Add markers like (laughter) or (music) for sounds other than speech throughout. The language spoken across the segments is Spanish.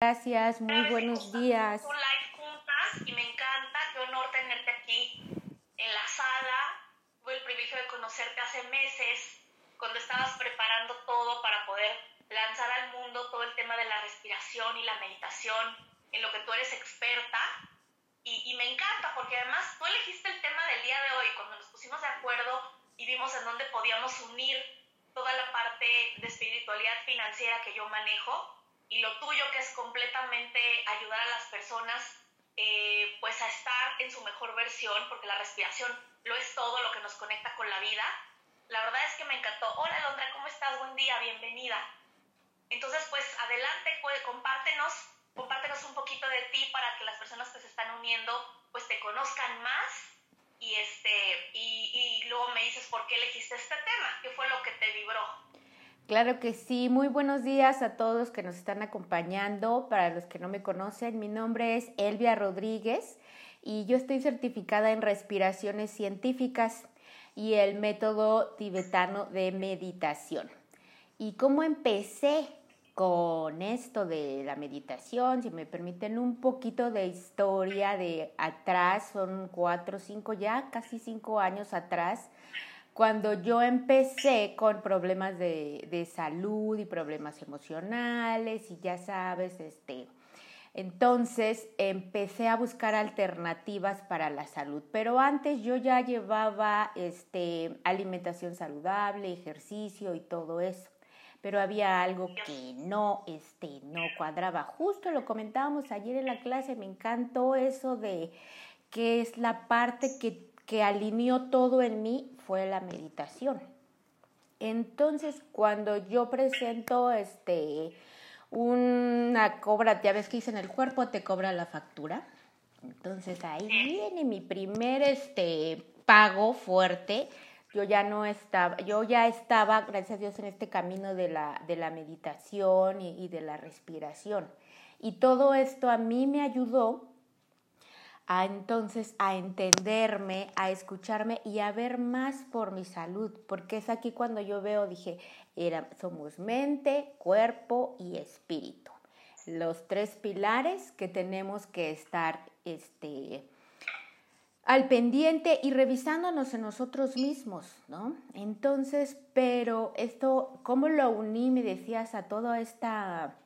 Gracias, muy buenos días. Un live juntas y me encanta, qué honor tenerte aquí en la sala. Tuve el privilegio de conocerte hace meses, cuando estabas preparando todo para poder lanzar al mundo todo el tema de la respiración y la meditación, en lo que tú eres experta. Y, y me encanta porque además tú elegiste el tema del día de hoy, cuando nos pusimos de acuerdo y vimos en dónde podíamos unir toda la parte de espiritualidad financiera que yo manejo y lo tuyo que es completamente ayudar a las personas eh, pues a estar en su mejor versión, porque la respiración lo es todo lo que nos conecta con la vida. La verdad es que me encantó. Hola Londra, ¿cómo estás? Buen día, bienvenida. Entonces, pues adelante, pues, compártenos, compártenos un poquito de ti para que las personas que se están uniendo pues te conozcan más y este y, y luego me dices por qué elegiste este tema, qué fue lo que te vibró. Claro que sí, muy buenos días a todos que nos están acompañando. Para los que no me conocen, mi nombre es Elvia Rodríguez y yo estoy certificada en respiraciones científicas y el método tibetano de meditación. ¿Y cómo empecé con esto de la meditación? Si me permiten un poquito de historia de atrás, son cuatro, cinco ya, casi cinco años atrás cuando yo empecé con problemas de, salud y problemas emocionales y ya sabes, este, entonces empecé a buscar alternativas para la salud, pero antes yo ya llevaba este, alimentación saludable, ejercicio y todo eso, pero había algo que no, este, no cuadraba. Justo lo comentábamos ayer en la clase, me encantó eso de que es la parte que, que alineó todo en mí fue la meditación. Entonces, cuando yo presento este una cobra, ya ves que dice en el cuerpo te cobra la factura. Entonces ahí viene mi primer este pago fuerte. Yo ya no estaba, yo ya estaba, gracias a Dios, en este camino de la, de la meditación y, y de la respiración. Y todo esto a mí me ayudó a entonces a entenderme, a escucharme y a ver más por mi salud, porque es aquí cuando yo veo, dije, era, somos mente, cuerpo y espíritu. Los tres pilares que tenemos que estar este, al pendiente y revisándonos en nosotros mismos, ¿no? Entonces, pero esto, ¿cómo lo uní, me decías, a toda esta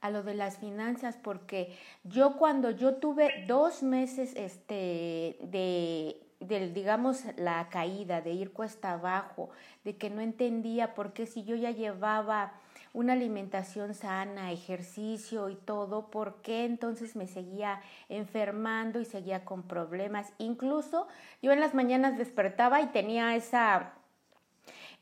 a lo de las finanzas porque yo cuando yo tuve dos meses este, de, digamos, la caída, de ir cuesta abajo, de que no entendía por qué si yo ya llevaba una alimentación sana, ejercicio y todo, ¿por qué entonces me seguía enfermando y seguía con problemas? Incluso yo en las mañanas despertaba y tenía esa,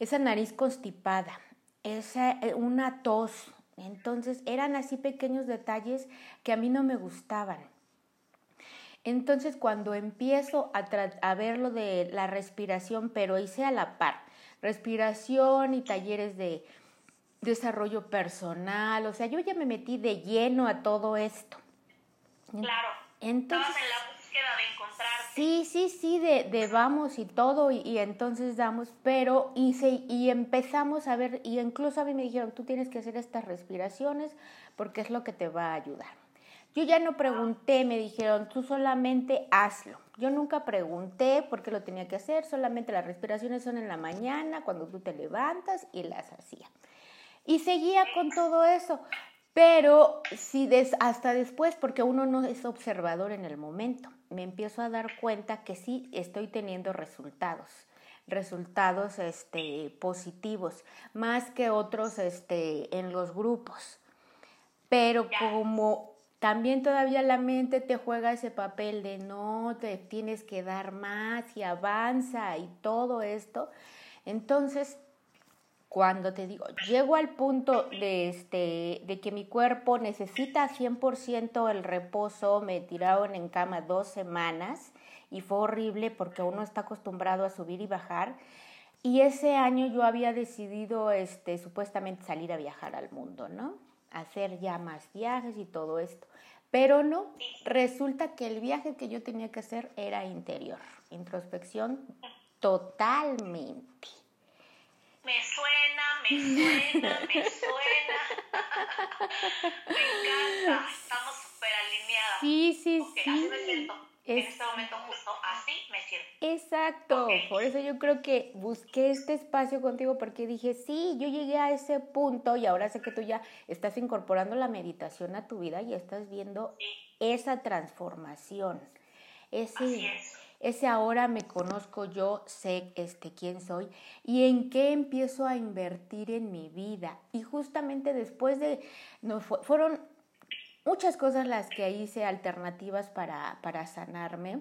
esa nariz constipada, esa, eh, una tos, entonces eran así pequeños detalles que a mí no me gustaban. Entonces cuando empiezo a, a ver lo de la respiración, pero hice a la par, respiración y talleres de desarrollo personal, o sea, yo ya me metí de lleno a todo esto. Claro. Entonces, en la búsqueda de Sí, sí, sí, de, de vamos y todo, y, y, entonces damos, pero hice y empezamos a ver, y incluso a mí me dijeron, tú tienes que hacer estas respiraciones porque es lo que te va a ayudar. Yo ya no pregunté, me dijeron, tú solamente hazlo. Yo nunca pregunté por qué lo tenía que hacer, solamente las respiraciones son en la mañana, cuando tú te levantas, y las hacía. Y seguía con todo eso. Pero si des, hasta después, porque uno no es observador en el momento, me empiezo a dar cuenta que sí estoy teniendo resultados, resultados este, positivos, más que otros este, en los grupos. Pero como también todavía la mente te juega ese papel de no, te tienes que dar más y avanza y todo esto, entonces cuando te digo, llego al punto de, este, de que mi cuerpo necesita 100% el reposo, me tiraron en cama dos semanas y fue horrible porque uno está acostumbrado a subir y bajar. Y ese año yo había decidido este, supuestamente salir a viajar al mundo, ¿no? Hacer ya más viajes y todo esto. Pero no, resulta que el viaje que yo tenía que hacer era interior, introspección totalmente me suena, me suena, me suena. (laughs) me encanta, estamos súper alineadas. Sí, sí, okay, sí. Así me siento. En este momento justo así me siento. Exacto, por eso yo creo que busqué este espacio contigo porque dije, sí, yo llegué a ese punto y ahora sé que tú ya estás incorporando la meditación a tu vida y estás viendo esa transformación. Ese, ese ahora me conozco yo, sé este quién soy y en qué empiezo a invertir en mi vida. Y justamente después de, no, fueron muchas cosas las que hice alternativas para, para sanarme.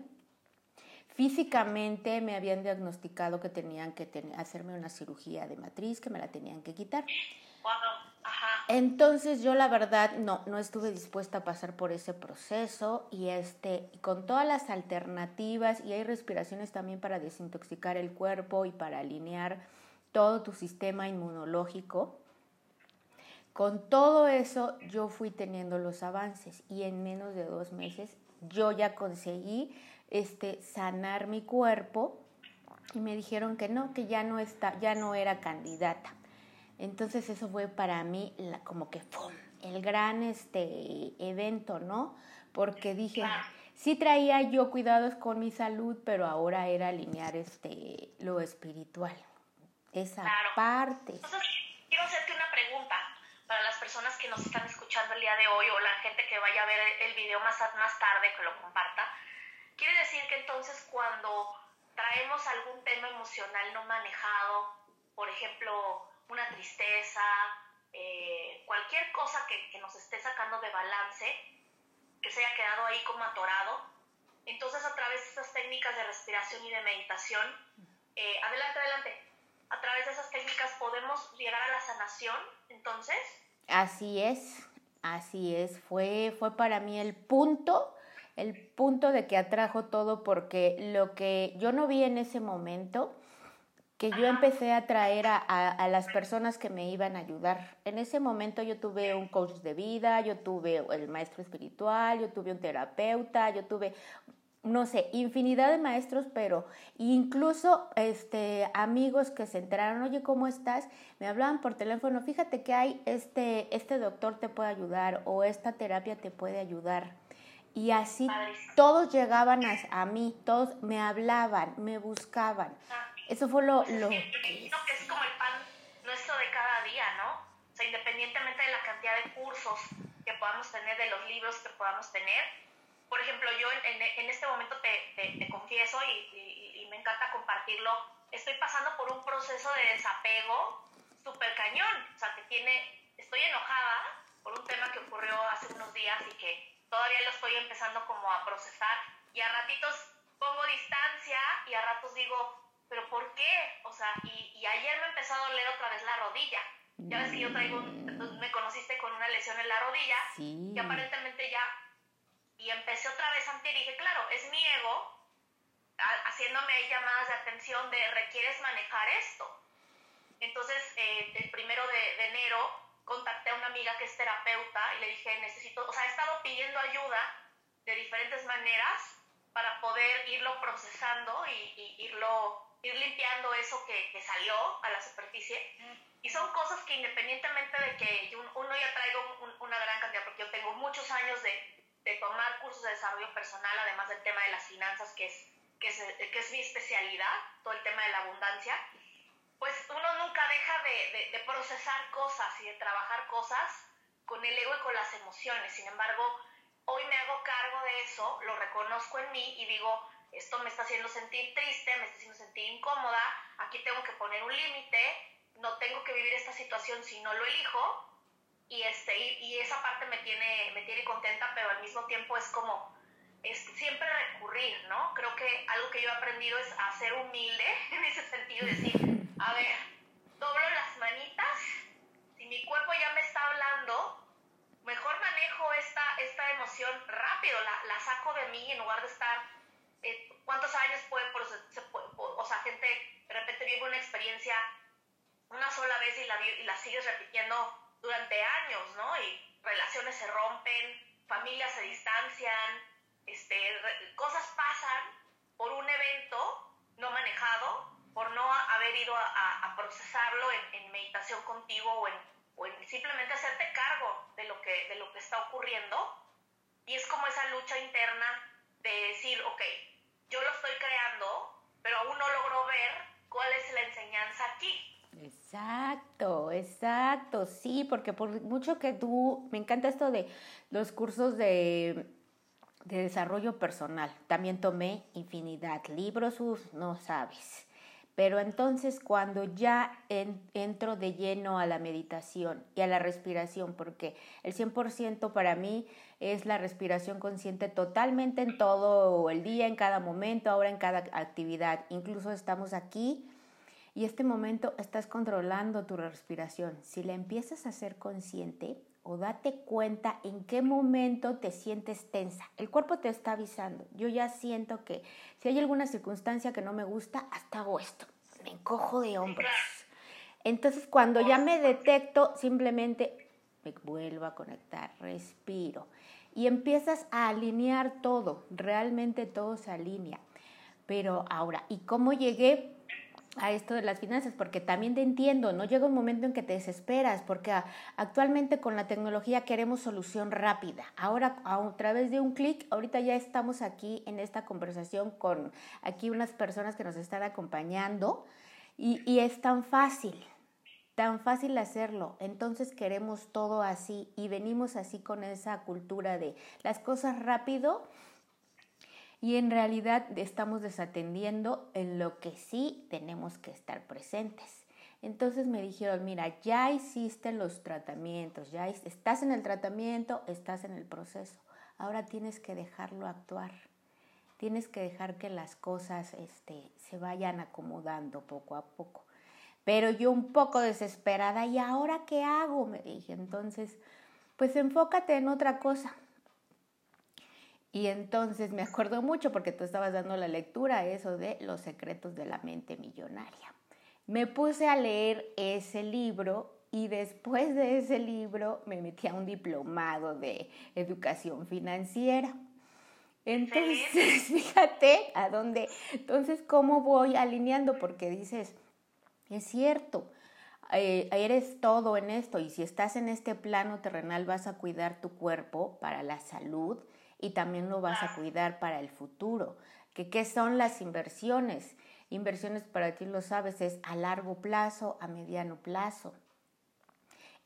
Físicamente me habían diagnosticado que tenían que hacerme una cirugía de matriz, que me la tenían que quitar. Entonces yo la verdad no, no estuve dispuesta a pasar por ese proceso y este, con todas las alternativas y hay respiraciones también para desintoxicar el cuerpo y para alinear todo tu sistema inmunológico. Con todo eso yo fui teniendo los avances y en menos de dos meses yo ya conseguí este, sanar mi cuerpo y me dijeron que no, que ya no, está, ya no era candidata. Entonces eso fue para mí la, como que ¡pum! el gran este, evento, ¿no? Porque dije, sí traía yo cuidados con mi salud, pero ahora era alinear este, lo espiritual, esa parte. Entonces, quiero hacerte una pregunta para las personas que nos están escuchando el día de hoy o la gente que vaya a ver el video más, más tarde, que lo comparta, quiere decir que entonces cuando traemos algún tema emocional no manejado, por ejemplo, una tristeza, eh, cualquier cosa que, nos esté sacando de balance, que se haya quedado ahí como atorado, entonces a través de estas técnicas de respiración y de meditación, eh, adelante, adelante, a través de esas técnicas podemos llegar a la sanación, entonces. Así es, así es, fue, fue para mí el punto, el punto de que atrajo todo porque lo que yo no vi en ese momento, que yo empecé a traer a, a, las personas que me iban a ayudar. En ese momento yo tuve un coach de vida, yo tuve el maestro espiritual, yo tuve un terapeuta, yo tuve no sé, infinidad de maestros, pero incluso este, amigos que se enteraron, oye, ¿cómo estás? Me hablaban por teléfono, fíjate que hay este, este doctor te puede ayudar o esta terapia te puede ayudar. Y así todos llegaban a, mí, todos me hablaban, me buscaban. Eso fue lo... Lo que, es como el pan nuestro de cada día, ¿no? O sea, independientemente de la cantidad de cursos que podamos tener, de los libros que podamos tener, por ejemplo, yo en, en este momento te, te, confieso y, y, me encanta compartirlo, estoy pasando por un proceso de desapego súper cañón, o sea, que tiene, estoy enojada por un tema que ocurrió hace unos días y que todavía lo estoy empezando como a procesar. Y a ratitos pongo distancia y a ratos digo, pero ¿por qué? O sea, y, y ayer me empezó a doler otra vez la rodilla. Ya ves que yo traigo, me conociste con una lesión en la rodilla, sí. que aparentemente ya y empecé otra vez antes y dije, claro, es mi ego haciéndome ahí llamadas de atención de requieres manejar esto. Entonces, eh, el primero de, enero contacté a una amiga que es terapeuta y le dije, necesito, o sea, he estado pidiendo ayuda de diferentes maneras para poder irlo procesando y, irlo, ir limpiando eso que, que, salió a la superficie. Y son cosas que independientemente de que uno ya traigo una gran cantidad, porque yo tengo muchos años de, de tomar cursos de desarrollo personal, además del tema de las finanzas, que es, que es, que es mi especialidad, todo el tema de la abundancia, pues uno nunca deja de, de, procesar cosas y de trabajar cosas con el ego y con las emociones. Sin embargo, hoy me hago cargo de eso, lo reconozco en mí y digo, esto me está haciendo sentir triste, me está haciendo sentir incómoda, aquí tengo que poner un límite, no tengo que vivir esta situación si no lo elijo y este y, esa parte me tiene me tiene contenta pero al mismo tiempo es como es siempre recurrir no creo que algo que yo he aprendido es a ser humilde (laughs) en ese sentido decir a ver doblo las manitas si mi cuerpo ya me está hablando mejor manejo esta esta emoción rápido la, la saco de mí en lugar de estar eh, cuántos años puede, o sea gente de repente vive una experiencia una sola vez y la, y la sigues repitiendo durante años, ¿no? Y relaciones se rompen, familias se distancian, este, cosas pasan por un evento no manejado, por no haber ido a, procesarlo en, meditación contigo o en, o en simplemente hacerte cargo de lo que, de lo que está ocurriendo. Y es como esa lucha interna de decir, ok, yo lo estoy creando, pero aún no logro ver cuál es la enseñanza aquí. Exacto, exacto, sí, porque por mucho que tú, me encanta esto de los cursos de, de desarrollo personal, también tomé infinidad libros, no sabes. Pero entonces cuando ya entro de lleno a la meditación y a la respiración, porque el 100% para mí es la respiración consciente totalmente en todo el día, en cada momento, ahora en cada actividad. Incluso estamos aquí y este momento estás controlando tu respiración. Si la empiezas a ser consciente o date cuenta en qué momento te sientes tensa. El cuerpo te está avisando. Yo ya siento que si hay alguna circunstancia que no me gusta, hasta hago esto. Me encojo de hombros. Entonces cuando ya me detecto, simplemente me vuelvo a conectar, respiro y empiezas a alinear todo. Realmente todo se alinea. Pero ahora, ¿y cómo llegué? A esto de las finanzas, porque también te entiendo, no llega un momento en que te desesperas, porque actualmente con la tecnología queremos solución rápida. Ahora, a través de un clic, ahorita ya estamos aquí en esta conversación con aquí unas personas que nos están acompañando y, y es tan fácil, tan fácil hacerlo. Entonces queremos todo así y venimos así con esa cultura de las cosas rápido y en realidad estamos desatendiendo en lo que sí tenemos que estar presentes. Entonces me dijeron, mira, ya hiciste los tratamientos, ya estás en el tratamiento, estás en el proceso. Ahora tienes que dejarlo actuar. Tienes que dejar que las cosas este, se vayan acomodando poco a poco. Pero yo un poco desesperada, ¿y ahora qué hago? Me dije, entonces, pues enfócate en otra cosa y entonces me acuerdo mucho porque tú estabas dando la lectura, eso de los secretos de la mente millonaria. Me puse a leer ese libro y después de ese libro me metí a un diplomado de educación financiera. Entonces, (laughs) fíjate a dónde, entonces, ¿cómo voy alineando? Porque dices, es cierto, eh, eres todo en esto y si estás en este plano terrenal vas a cuidar tu cuerpo para la salud, y también lo vas a cuidar para el futuro. ¿Que, ¿Qué son las inversiones? Inversiones para ti lo sabes, es a largo plazo, a mediano plazo.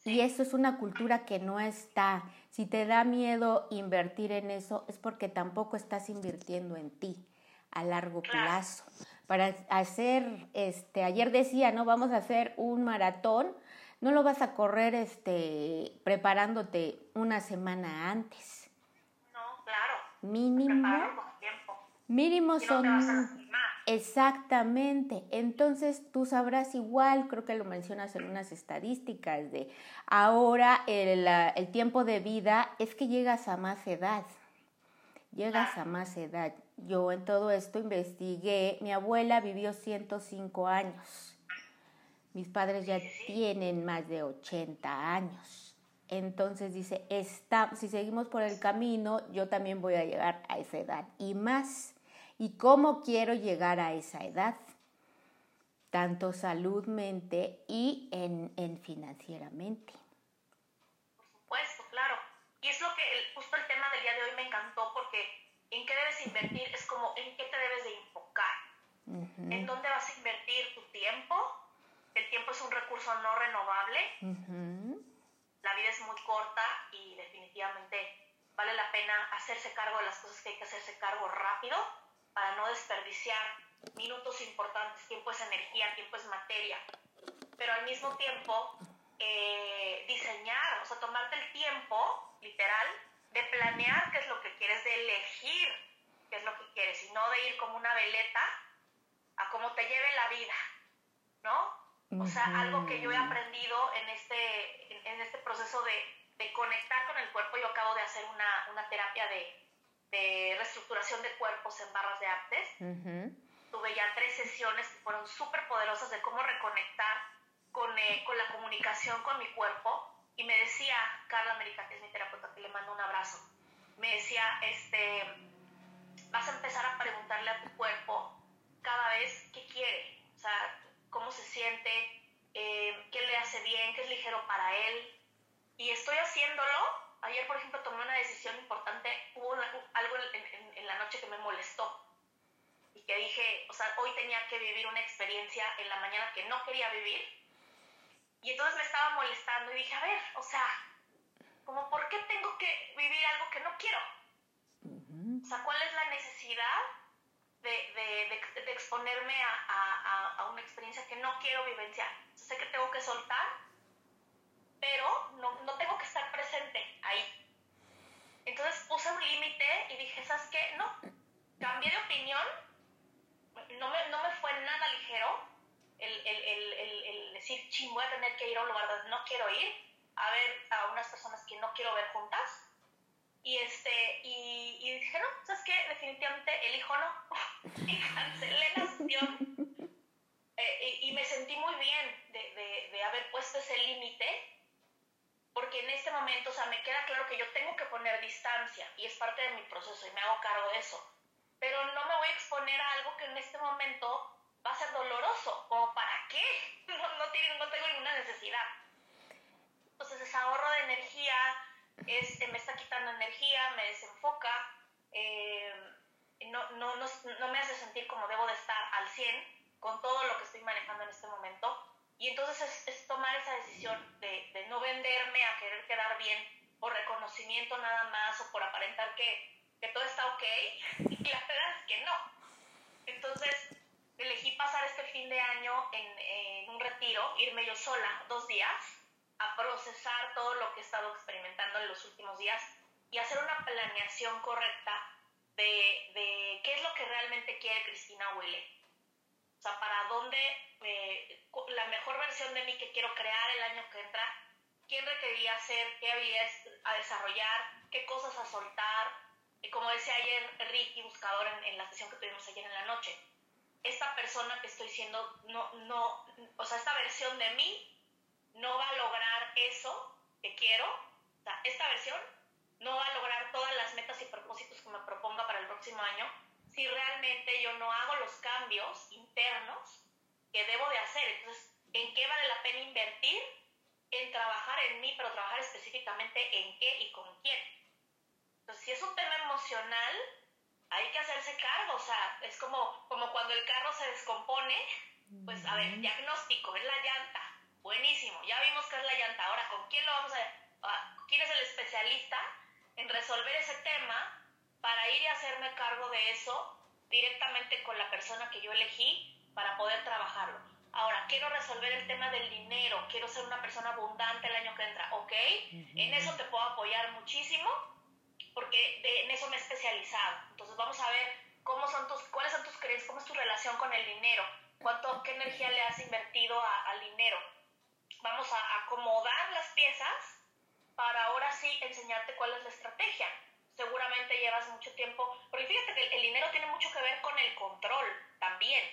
Y eso es una cultura que no está. Si te da miedo invertir en eso, es porque tampoco estás invirtiendo en ti a largo plazo. Para hacer, este, ayer decía, no vamos a hacer un maratón, no lo vas a correr este, preparándote una semana antes mínimo. Mínimo son... Exactamente. Entonces tú sabrás igual, creo que lo mencionas en unas estadísticas de ahora el, el tiempo de vida es que llegas a más edad. Llegas a más edad. Yo en todo esto investigué, mi abuela vivió 105 años. Mis padres ya tienen más de 80 años. Entonces dice, está, si seguimos por el camino, yo también voy a llegar a esa edad y más. ¿Y cómo quiero llegar a esa edad? Tanto saludmente y en, en financieramente. Por supuesto, claro. Y es lo que justo el tema del día de hoy me encantó porque en qué debes invertir es como en qué te debes de enfocar. En dónde vas a invertir tu tiempo. El tiempo es un recurso no renovable la vida es muy corta y definitivamente vale la pena hacerse cargo de las cosas que hay que hacerse cargo rápido para no desperdiciar minutos importantes. Tiempo es energía, tiempo es materia. Pero al mismo tiempo, eh, diseñar, o sea, tomarte el tiempo, literal, de planear qué es lo que quieres, de elegir qué es lo que quieres y no de ir como una veleta a cómo te lleve la vida, ¿no? O sea, algo que yo he aprendido en este, en, este proceso de, de, conectar con el cuerpo, yo acabo de hacer una, una terapia de, de, reestructuración de cuerpos en barras de artes. Tuve ya tres sesiones que fueron súper poderosas de cómo reconectar con, eh, con la comunicación con mi cuerpo. Y me decía Carla América, que es mi terapeuta, que le mando un abrazo, me decía, este, para él. Y estoy haciéndolo. Ayer, por ejemplo, tomé una decisión importante. Hubo algo en, en la noche que me molestó y que dije, o sea, hoy tenía que vivir una experiencia en la mañana que no quería vivir. Y entonces me estaba molestando y dije, a ver, o sea, como por qué tengo que vivir algo que no quiero. O sea, ¿cuál es la necesidad de, de, de, exponerme a, a, a, una experiencia que no quiero vivenciar? Sé que tengo que soltar, pero no, no tengo que estar presente ahí. Entonces puse un límite y dije, ¿sabes qué? No, cambié de opinión, no me, no me fue nada ligero el, el, el, el decir, ching, voy a tener que ir a un lugar donde no quiero ir a ver a unas personas que no quiero ver juntas. Y, este, y, y dije, no, ¿sabes qué? Definitivamente elijo no. (laughs) y cancelé la sesión. Eh, y, me sentí muy bien de, de, de haber puesto ese límite, porque en este momento, o sea, me queda claro que yo tengo que poner distancia y es parte de mi proceso y me hago cargo de eso. Pero no me voy a exponer a algo que en este momento va a ser doloroso. ¿Como para qué? (laughs) No, tengo ninguna necesidad. Entonces es ahorro de energía, es, me está quitando energía, me desenfoca, eh, no, no, no, no, me hace sentir como debo de estar al 100 con todo lo que estoy manejando en este momento. Y entonces es, tomar esa decisión de, no venderme a querer quedar bien por reconocimiento nada más o por aparentar que, todo está ok. Y la verdad es que no. Entonces elegí pasar este fin de año en, un retiro, irme yo sola dos días a procesar todo lo que he estado experimentando en los últimos días y hacer una planeación correcta de, qué es lo que realmente quiere Cristina Huile. O sea, para dónde, eh, la mejor versión de mí que quiero crear el año que entra, quién requería ser, qué habilidades a desarrollar, qué cosas a soltar. Y como decía ayer Ricky, buscador, en, en la sesión que tuvimos ayer en la noche, esta persona que estoy siendo, no, no, o sea, esta versión de mí no va a lograr eso que quiero, o sea, esta versión no va a lograr todas las metas y propósitos que me proponga para el próximo año si realmente yo no hago los cambios internos que debo de hacer. Entonces, ¿en qué vale la pena invertir? En trabajar en mí, pero trabajar específicamente en qué y con quién. Entonces, si es un tema emocional, hay que hacerse cargo, o sea, es como, como cuando el carro se descompone, pues a ver, diagnóstico, es la llanta Buenísimo, ya vimos qué es la llanta. Ahora, ¿con quién lo vamos a, quién es el especialista en resolver ese tema para ir y hacerme cargo de eso directamente con la persona que yo elegí para poder trabajarlo? Ahora, quiero resolver el tema del dinero, quiero ser una persona abundante el año que entra, ¿ok? En eso te puedo apoyar muchísimo porque en eso me he especializado. Entonces vamos a ver cómo son tus, cuáles son tus creencias, cómo es tu relación con el dinero, cuánto, qué energía le has invertido al dinero vamos a acomodar las piezas para ahora sí enseñarte cuál es la estrategia. Seguramente llevas mucho tiempo, porque fíjate que el dinero tiene mucho que ver con el control también,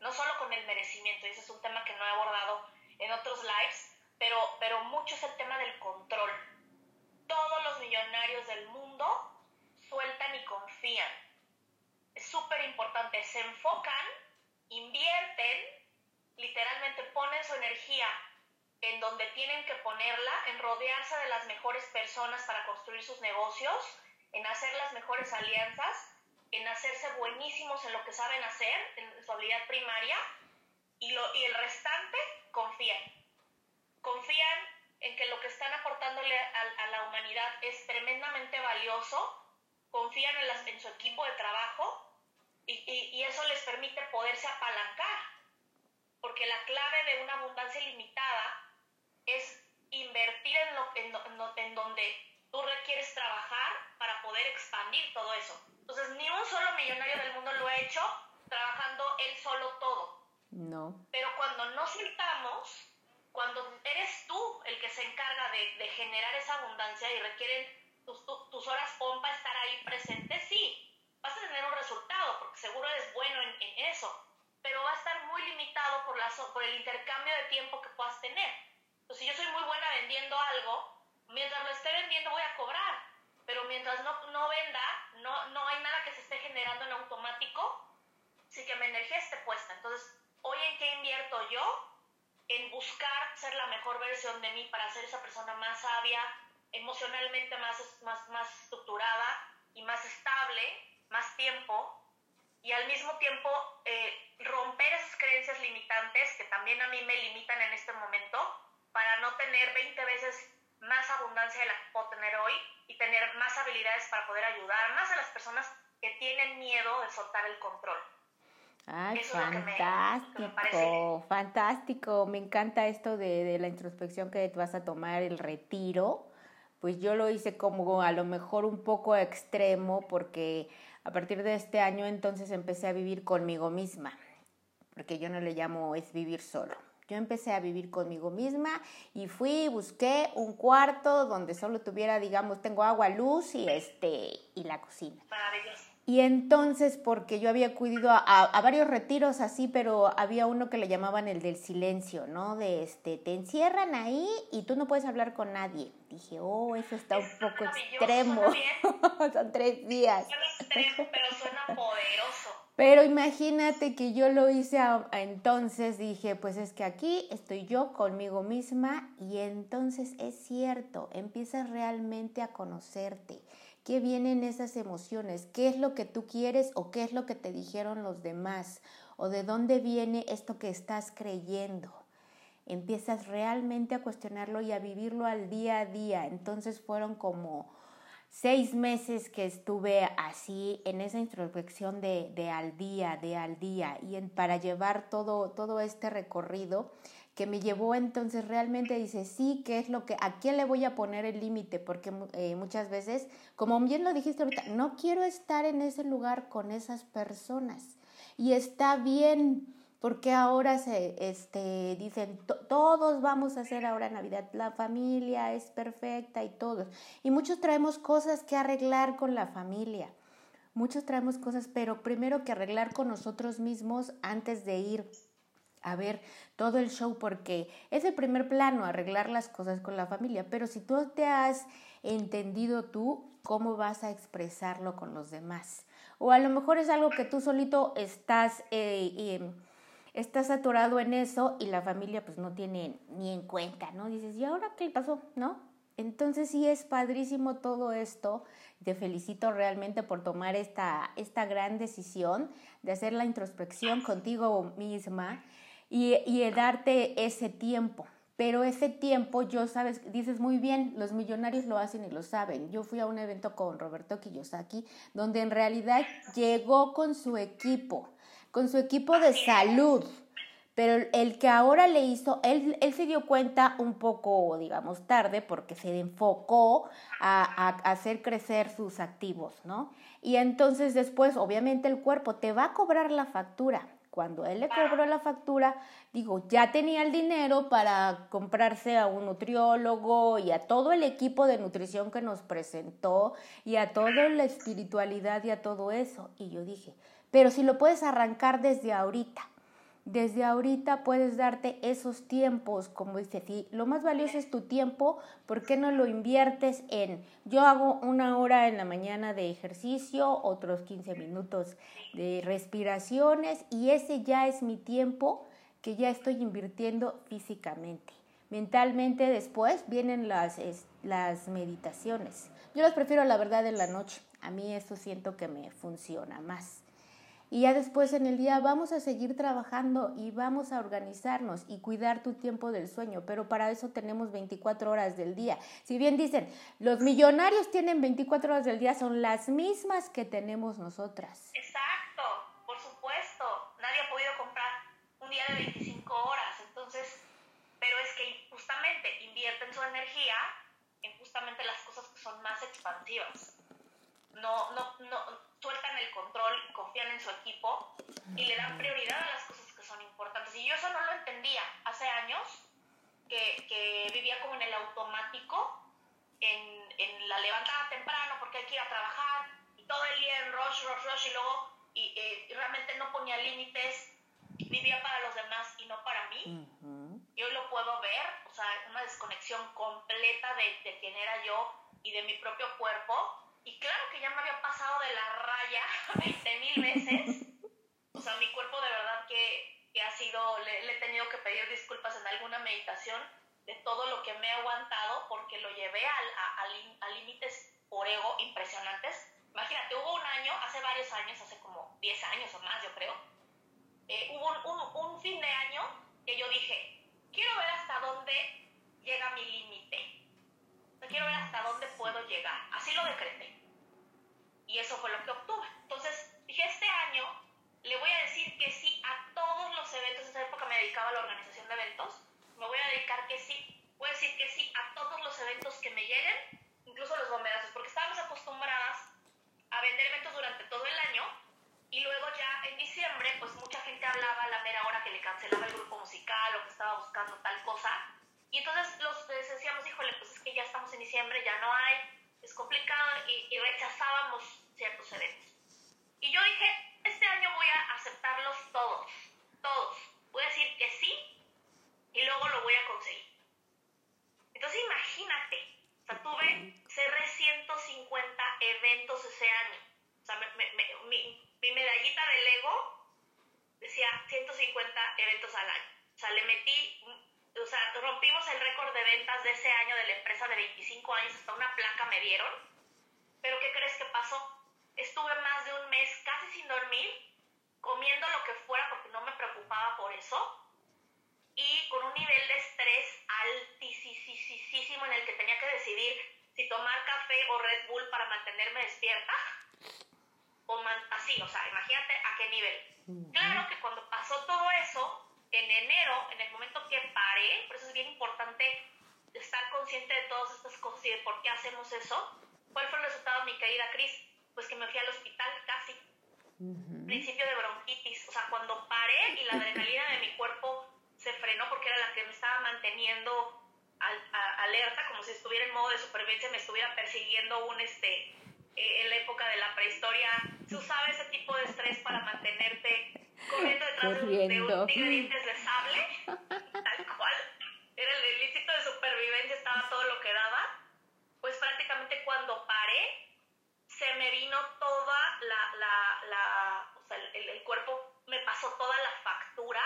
no solo con el merecimiento, y ese es un tema que no he abordado en otros lives, pero, pero mucho es el tema del control. Todos los millonarios del mundo sueltan y confían. Es súper importante, se enfocan, invierten, literalmente ponen su energía en donde tienen que ponerla, en rodearse de las mejores personas para construir sus negocios, en hacer las mejores alianzas, en hacerse buenísimos en lo que saben hacer, en su habilidad primaria, y, lo, y el restante confían. Confían en que lo que están aportándole a, la humanidad es tremendamente valioso, confían en, su equipo de trabajo y, y, y eso les permite poderse apalancar, porque la clave de una abundancia limitada es invertir en, lo, en, en, donde tú requieres trabajar para poder expandir todo eso. Entonces, ni un solo millonario del mundo lo ha hecho trabajando él solo todo. No. Pero cuando no soltamos, cuando eres tú el que se encarga de, de generar esa abundancia y requieren tus, tus, horas pompa estar ahí presente, sí, vas a tener un resultado, porque seguro eres bueno en, en eso, pero va a estar muy limitado por, la, por el intercambio de tiempo que puedas tener. Pues si yo soy muy buena vendiendo algo, mientras lo esté vendiendo voy a cobrar, pero mientras no, no venda, no, no hay nada que se esté generando en automático, sí que mi energía esté puesta. Entonces, hoy en qué invierto yo en buscar ser la mejor versión de mí para ser esa persona más sabia, emocionalmente más, más, más estructurada y más estable, más tiempo, y al mismo tiempo eh, romper esas creencias limitantes que también a mí me limitan en este momento para no tener 20 veces más abundancia de la que puedo tener hoy y tener más habilidades para poder ayudar más a las personas que tienen miedo de soltar el control. Ay, fantástico, fantástico. Me encanta esto de, de, la introspección que vas a tomar, el retiro. Pues yo lo hice como a lo mejor un poco extremo porque a partir de este año entonces empecé a vivir conmigo misma, porque yo no le llamo es vivir solo. Yo empecé a vivir conmigo misma y fui, busqué un cuarto donde solo tuviera, digamos, tengo agua, luz y este y la cocina. Maravilloso. Y entonces, porque yo había acudido a, varios retiros así, pero había uno que le llamaban el del silencio, ¿no? De este, te encierran ahí y tú no puedes hablar con nadie. Dije, oh, eso está un poco extremo. (laughs) Son tres días. Suena extremo, pero suena poderoso. Pero imagínate que yo lo hice entonces, dije, pues es que aquí estoy yo conmigo misma y entonces es cierto, empiezas realmente a conocerte qué vienen esas emociones, qué es lo que tú quieres o qué es lo que te dijeron los demás o de dónde viene esto que estás creyendo. Empiezas realmente a cuestionarlo y a vivirlo al día a día. Entonces fueron como seis meses que estuve así en esa introspección de, de al día, de al día, y para llevar todo, todo este recorrido que me llevó entonces realmente dice, sí, ¿qué es lo que, a quién le voy a poner el límite? Porque eh, muchas veces, como bien lo dijiste ahorita, no quiero estar en ese lugar con esas personas. Y está bien, porque ahora se este, dicen, todos vamos a hacer ahora Navidad, la familia es perfecta y todos. Y muchos traemos cosas que arreglar con la familia. Muchos traemos cosas, pero primero que arreglar con nosotros mismos antes de ir a ver todo el show porque es el primer plano, arreglar las cosas con la familia, pero si tú te has entendido tú, ¿cómo vas a expresarlo con los demás? O a lo mejor es algo que tú solito estás, eh, estás atorado en eso y la familia pues no tiene ni en cuenta, ¿no? Dices, ¿y ahora qué pasó? ¿No? Entonces sí es padrísimo todo esto. Te felicito realmente por tomar esta, esta gran decisión de hacer la introspección contigo misma y, y darte ese tiempo. Pero ese tiempo, yo sabes, dices muy bien, los millonarios lo hacen y lo saben. Yo fui a un evento con Roberto Kiyosaki, donde en realidad llegó con su equipo, con su equipo de salud. Pero el que ahora le hizo, él, él se dio cuenta un poco, digamos, tarde, porque se enfocó a, a hacer crecer sus activos, ¿no? Y entonces después, obviamente, el cuerpo te va a cobrar la factura cuando él le cobró la factura, digo, ya tenía el dinero para comprarse a un nutriólogo y a todo el equipo de nutrición que nos presentó y a toda la espiritualidad y a todo eso. Y yo dije, pero si lo puedes arrancar desde ahorita, desde ahorita puedes darte esos tiempos, como dice, si lo más valioso es tu tiempo, ¿por qué no lo inviertes en, yo hago una hora en la mañana de ejercicio, otros 15 minutos de respiraciones y ese ya es mi tiempo que ya estoy invirtiendo físicamente. Mentalmente después vienen las, las meditaciones. Yo las prefiero la verdad en la noche. A mí eso siento que me funciona más. Y ya después en el día vamos a seguir trabajando y vamos a organizarnos y cuidar tu tiempo del sueño, pero para eso tenemos 24 horas del día. Si bien dicen, los millonarios tienen 24 horas del día, son las mismas que tenemos nosotras. Exacto, por supuesto. Nadie ha podido comprar un día de 25 horas, entonces, pero es que justamente invierten su energía en justamente las cosas que son más expansivas. No, no, no, sueltan el control, confían en su equipo y le dan prioridad a las cosas que son importantes. Y yo eso no lo entendía hace años, que, que vivía como en el automático, en, en, la levantada temprano porque hay que ir a trabajar y todo el día en rush, rush, rush y luego y, eh, realmente no ponía límites, vivía para los demás y no para mí. Y hoy lo puedo ver, o sea, una desconexión completa de, de quién era yo y de mi propio cuerpo y claro que ya me había pasado de la raya (laughs) 20 mil veces. O sea, mi cuerpo de verdad que, que ha sido, le, he tenido que pedir disculpas en todo lo que me he aguantado porque lo llevé a límites por ego impresionantes. Imagínate, hubo un año, hace varios años, hace como 10 años o más, yo creo, eh, hubo un, un, fin de año que yo dije, quiero ver hasta dónde llega mi límite. Quiero ver hasta dónde puedo llegar. Así lo decreté. Y eso fue lo que obtuve. Entonces dije, este año le voy a decir que sí a todos los eventos. En esa época me dedicaba a la organización de eventos. Me voy a dedicar que sí. Voy a decir que sí a todos los eventos que me lleguen, incluso los bombazos, porque estábamos acostumbradas a vender eventos durante todo el año y luego ya en diciembre, pues mucha gente hablaba a la mera hora que le cancelaba el grupo musical o que estaba buscando tal cosa. Y entonces los decíamos, híjole, pues es que ya estamos en diciembre, ya no hay, es complicado y, rechazábamos ciertos eventos. Y yo dije, este año voy a aceptarlos todos, todos. Voy a decir que sí y luego lo voy a conseguir. Entonces imagínate, o sea, tuve, cerré 150 eventos ese año. O sea, mi, mi medallita de Lego decía 150 eventos al año. O sea, le metí, o sea, rompimos el récord de ventas de ese año de la empresa de 25 años, hasta una placa me dieron. Pero ¿qué crees que pasó? Estuve más de un mes casi sin dormir, comiendo lo que fuera porque no me preocupaba por eso y con un nivel de estrés altísimo en el que tenía que decidir si tomar café o Red Bull para mantenerme despierta o así, o sea, imagínate a qué nivel. Claro que cuando pasó todo eso, en enero, en el momento que paré, por eso es bien importante estar consciente de todas estas cosas y de por qué hacemos eso, ¿cuál fue el resultado de mi querida Cris? Pues que me fui al hospital casi. Principio de bronquitis, o sea, cuando paré y la adrenalina de mi cuerpo se frenó porque era la que me estaba manteniendo alerta, como si estuviera en modo de supervivencia, me estuviera persiguiendo un este eh, en la época de la prehistoria, se usaba ese tipo de estrés para mantenerte corriendo detrás de un, tigre dientes de sable, tal cual. Era el ilícito de supervivencia, estaba todo lo que daba. Pues prácticamente cuando paré, se me vino toda la, la, la o sea, el, el cuerpo me pasó toda la factura.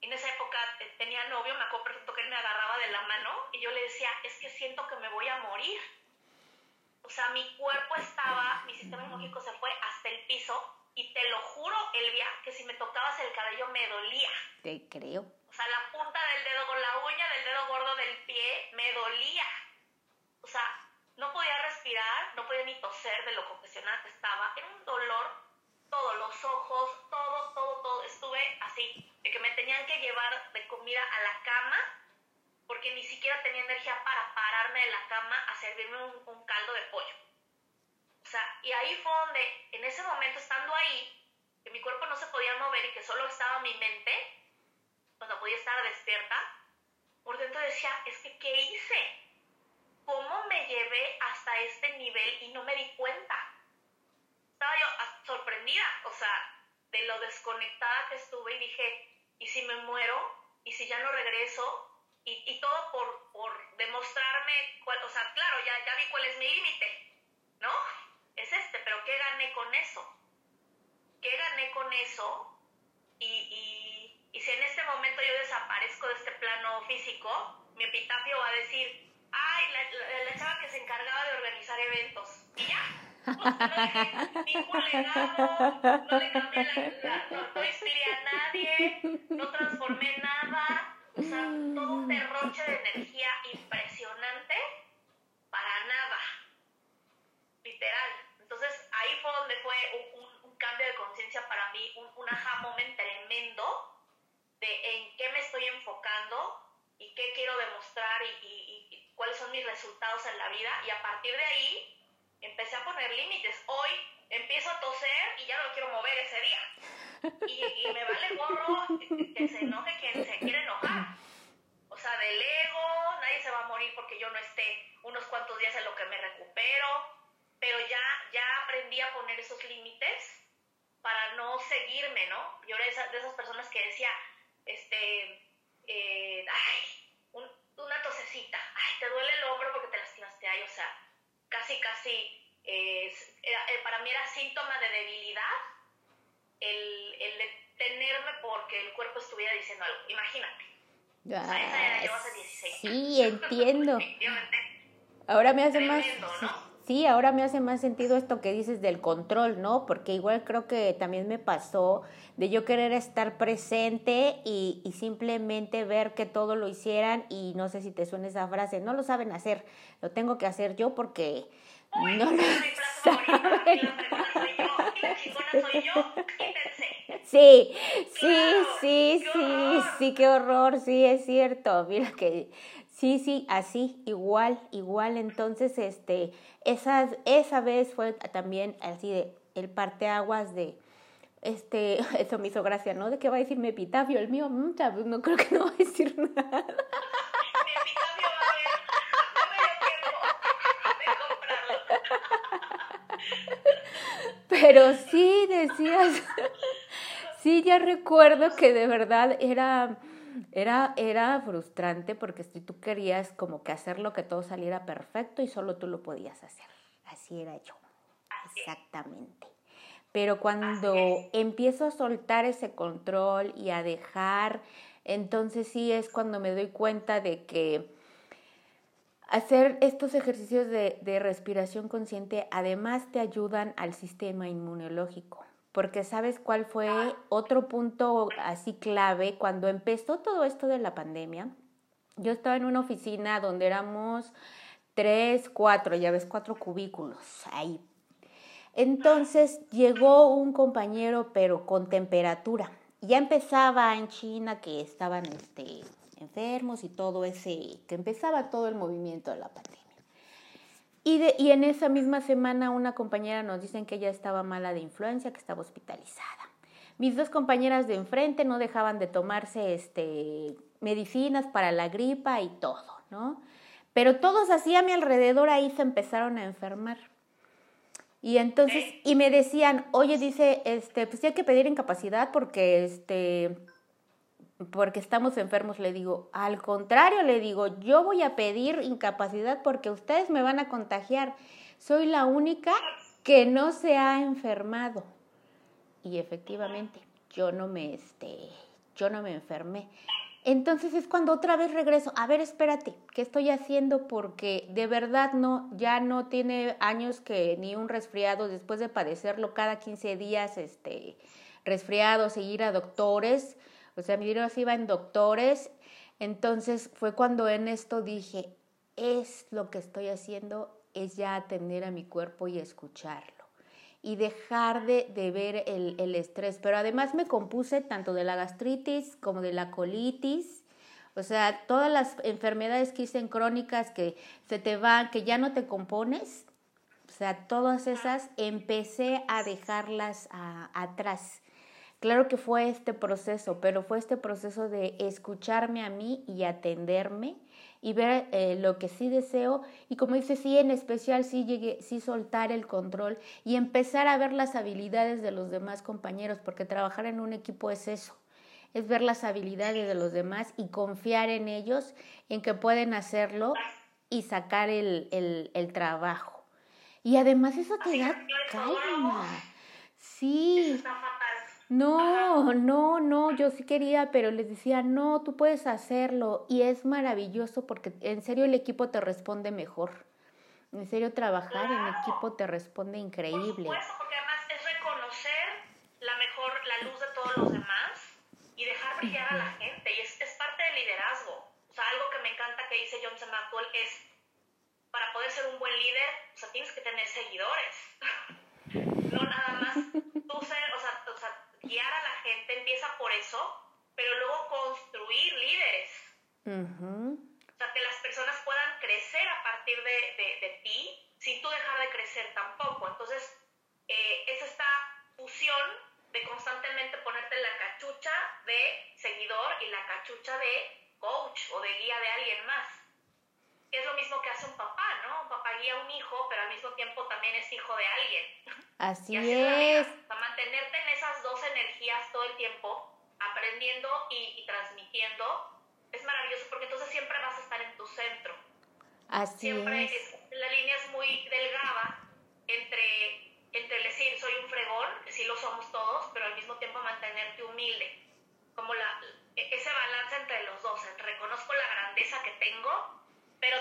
En esa época eh, tenía novio, me acuerdo perfecto que él me agarraba de la mano y yo le decía, es que siento que me voy a morir o sea, mi cuerpo estaba, mi sistema inmunológico se fue hasta el piso y te lo juro, Elvia, que si me tocabas el cabello me dolía. Te creo. O sea, la punta del dedo con la uña del dedo gordo del pie me dolía. O sea, no podía respirar, no podía ni toser de lo confesional que estaba. Era un dolor, todos los ojos, todo, todo, todo. Estuve así, de que me tenían que llevar de comida a la cama porque ni siquiera tenía energía para pararme de la cama a servirme un, caldo de pollo. O sea, y ahí fue donde, en ese momento, estando ahí, que mi cuerpo no se podía mover y que solo estaba mi mente, cuando podía estar despierta, por dentro decía, es que, ¿qué hice? ¿Cómo me llevé hasta este nivel y no me di cuenta? Estaba yo sorprendida, o sea, de lo desconectada que estuve y dije, ¿y si me muero? ¿Y si ya no regreso? y, y todo por, por demostrarme, cuál, o sea, claro, ya, ya vi cuál es mi límite. Es este, pero ¿qué gané con eso? ¿Qué gané con eso? Y, y, si en este momento yo desaparezco de este plano físico, mi epitafio va a decir, ay, la, la, chava que se encargaba de organizar eventos, y ya. no no le cambié la, no, no inspiré a nadie, no transformé nada, o sea, todo un derroche de energía impresionante para nada. Literal. Ahí fue donde fue un, cambio de conciencia para mí, un, un aha moment tremendo de en qué me estoy enfocando y qué quiero demostrar y, cuáles son mis resultados en la vida. Y a partir de ahí empecé a poner límites. Hoy empiezo a toser y ya no quiero mover ese día. Y, y me vale gorro que se enoje quien se quiere enojar. O sea, del ego, nadie se va a morir porque yo no esté unos cuantos días en lo que me recupero, pero ya, ya aprendí a poner esos límites para no seguirme, ¿no? Yo era de esas personas que decía, este, eh, ay, una tosecita, ay, te duele el hombro porque te lastimaste ahí, o sea, casi, casi, eh, para mí era síntoma de debilidad el, el detenerme porque el cuerpo estuviera diciendo algo. Imagínate. esa era yo hace 16 Sí, entiendo. (laughs) Ahora me hace más... Sí, ahora me hace más sentido esto que dices del control, ¿no? Porque igual creo que también me pasó de yo querer estar presente y, y, simplemente ver que todo lo hicieran y no sé si te suena esa frase, no lo saben hacer, lo tengo que hacer yo porque no lo saben. Sí, sí, sí, sí, sí, qué horror, sí, es cierto. Mira que Sí, sí, así, igual, igual. Entonces, este, esa, esa vez fue también así de el parteaguas de, este, (laughs) eso me hizo gracia, ¿no? De qué va a decir mi epitafio, el mío, mm, no creo que no va a decir (laughs) nada. Pero sí decías, (laughs) sí, ya recuerdo que de verdad era era, era frustrante porque si tú querías como que hacerlo que todo saliera perfecto y solo tú lo podías hacer. Así era yo. Exactamente. Pero cuando empiezo a soltar ese control y a dejar, entonces sí es cuando me doy cuenta de que hacer estos ejercicios de, de respiración consciente además te ayudan al sistema inmunológico porque sabes cuál fue otro punto así clave cuando empezó todo esto de la pandemia. Yo estaba en una oficina donde éramos tres, cuatro, ya ves, cuatro cubículos ahí. Entonces llegó un compañero, pero con temperatura. Ya empezaba en China que estaban este, enfermos y todo ese, que empezaba todo el movimiento de la pandemia. Y, de, y en esa misma semana una compañera nos dicen que ella estaba mala de influencia, que estaba hospitalizada. Mis dos compañeras de enfrente no dejaban de tomarse este, medicinas para la gripa y todo, ¿no? Pero todos así a mi alrededor ahí se empezaron a enfermar. Y entonces, y me decían, oye, dice, este, pues hay que pedir incapacidad porque este, porque estamos enfermos, le digo, al contrario, le digo, yo voy a pedir incapacidad porque ustedes me van a contagiar. Soy la única que no se ha enfermado. Y efectivamente, yo no me, este, yo no me enfermé. Entonces es cuando otra vez regreso, a ver, espérate, ¿qué estoy haciendo? Porque de verdad no, ya no tiene años que ni un resfriado después de padecerlo cada 15 días, este, resfriado, seguir a doctores o sea, mi dinero se iba en doctores. Entonces fue cuando en esto dije, es lo que estoy haciendo, es ya atender a mi cuerpo y escucharlo. Y dejar de, de ver el, el estrés. Pero además me compuse tanto de la gastritis como de la colitis. O sea, todas las enfermedades que dicen crónicas que se te van, que ya no te compones, o sea, todas esas empecé a dejarlas atrás. Claro que fue este proceso, pero fue este proceso de escucharme a mí y atenderme y ver eh, lo que sí deseo y como dice, sí, en especial sí llegué, sí soltar el control y empezar a ver las habilidades de los demás compañeros, porque trabajar en un equipo es eso, es ver las habilidades de los demás y confiar en ellos, en que pueden hacerlo y sacar el, el, el trabajo. Y además eso te da calma. Sí. No, no, no, yo sí quería, pero les decía, no, tú puedes hacerlo y es maravilloso porque en serio el equipo te responde mejor. En serio trabajar en equipo te responde increíble. Por supuesto, porque además es reconocer la mejor, la luz de todos los demás y dejar brillar a la gente y es, es parte del liderazgo. O sea, algo que me encanta que dice John C. Maxwell es, para poder ser un buen líder, o sea, tienes que tener seguidores. (laughs) no nada más tú ser, o sea, guiar a la gente empieza por eso, pero luego construir líderes. O sea, que las personas puedan crecer a partir de, de, ti, sin tú dejar de crecer tampoco. Entonces, eh, es esta fusión de constantemente ponerte la cachucha de seguidor y la cachucha de coach o de guía de alguien más. Es lo mismo que hace un papá, ¿no? Un papá guía a un hijo, pero al mismo tiempo también es hijo de alguien. Así, es. Para mantenerte en esas dos energías todo el tiempo, aprendiendo y, transmitiendo, es maravilloso porque entonces siempre vas a estar en tu centro. Así siempre es. La línea es muy delgada entre, entre decir soy un fregón, sí lo somos todos, pero al mismo tiempo mantenerte humilde. Como la, e, ese balance entre los dos,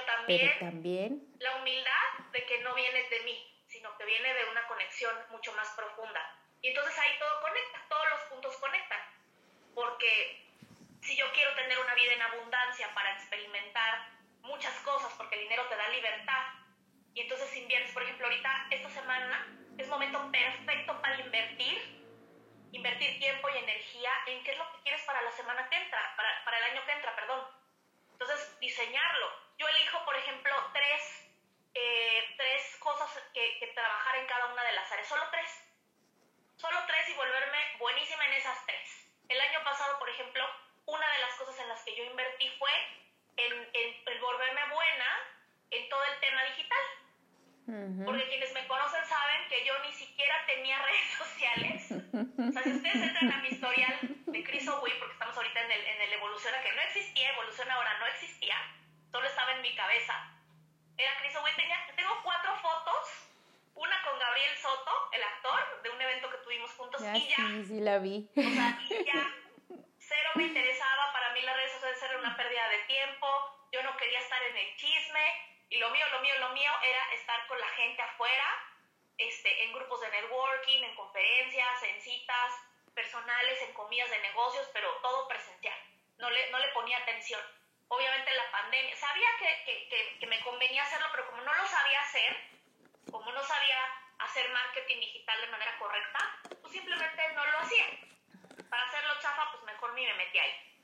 también, Pero también la humildad de que no viene de mí, sino que viene de una conexión mucho más profunda. Y entonces ahí todo conecta, todos los puntos conectan. Porque si yo quiero tener una vida en abundancia para experimentar muchas cosas, porque el dinero te da libertad, y entonces inviertes, por ejemplo, ahorita, esta semana, es momento perfecto para invertir, invertir tiempo y energía en qué es lo que quieres para la semana que entra, para, para el año que entra, perdón. Entonces, diseñarlo. Yo elijo, por ejemplo, tres, eh, tres cosas que, trabajar en cada una de las áreas, solo tres. Solo tres y volverme buenísima en esas tres. El año pasado, por ejemplo, una de las cosas en las que yo invertí fue en, en, en volverme buena en todo el tema digital. Porque quienes me conocen saben que yo ni siquiera tenía (laughs) redes sociales. O sea, si ustedes entran a mi historial de Chris O'Way, porque estamos ahorita en el, en el Evoluciona, que no existía, Evoluciona ahora no existía, solo estaba en mi cabeza. Era Chris O'Way, tengo cuatro fotos, una con Gabriel Soto, el actor, de un evento que tuvimos juntos, ya, y ya. Sí, sí, la vi. O sea, y ya. Cero me interesaba, para mí las redes sociales eran una pérdida de tiempo, yo no quería estar en el chisme, y lo mío, lo mío, lo mío era estar con la gente afuera, este, en grupos de networking, en conferencias, en citas personales, en comidas de negocios, pero todo presencial. No le, no le ponía atención. Obviamente la pandemia, sabía que, que, que, que me convenía hacerlo, pero como no lo sabía hacer, como no sabía hacer marketing digital de manera correcta, pues simplemente no lo hacía. Para hacerlo chafa, pues mejor ni me metí ahí.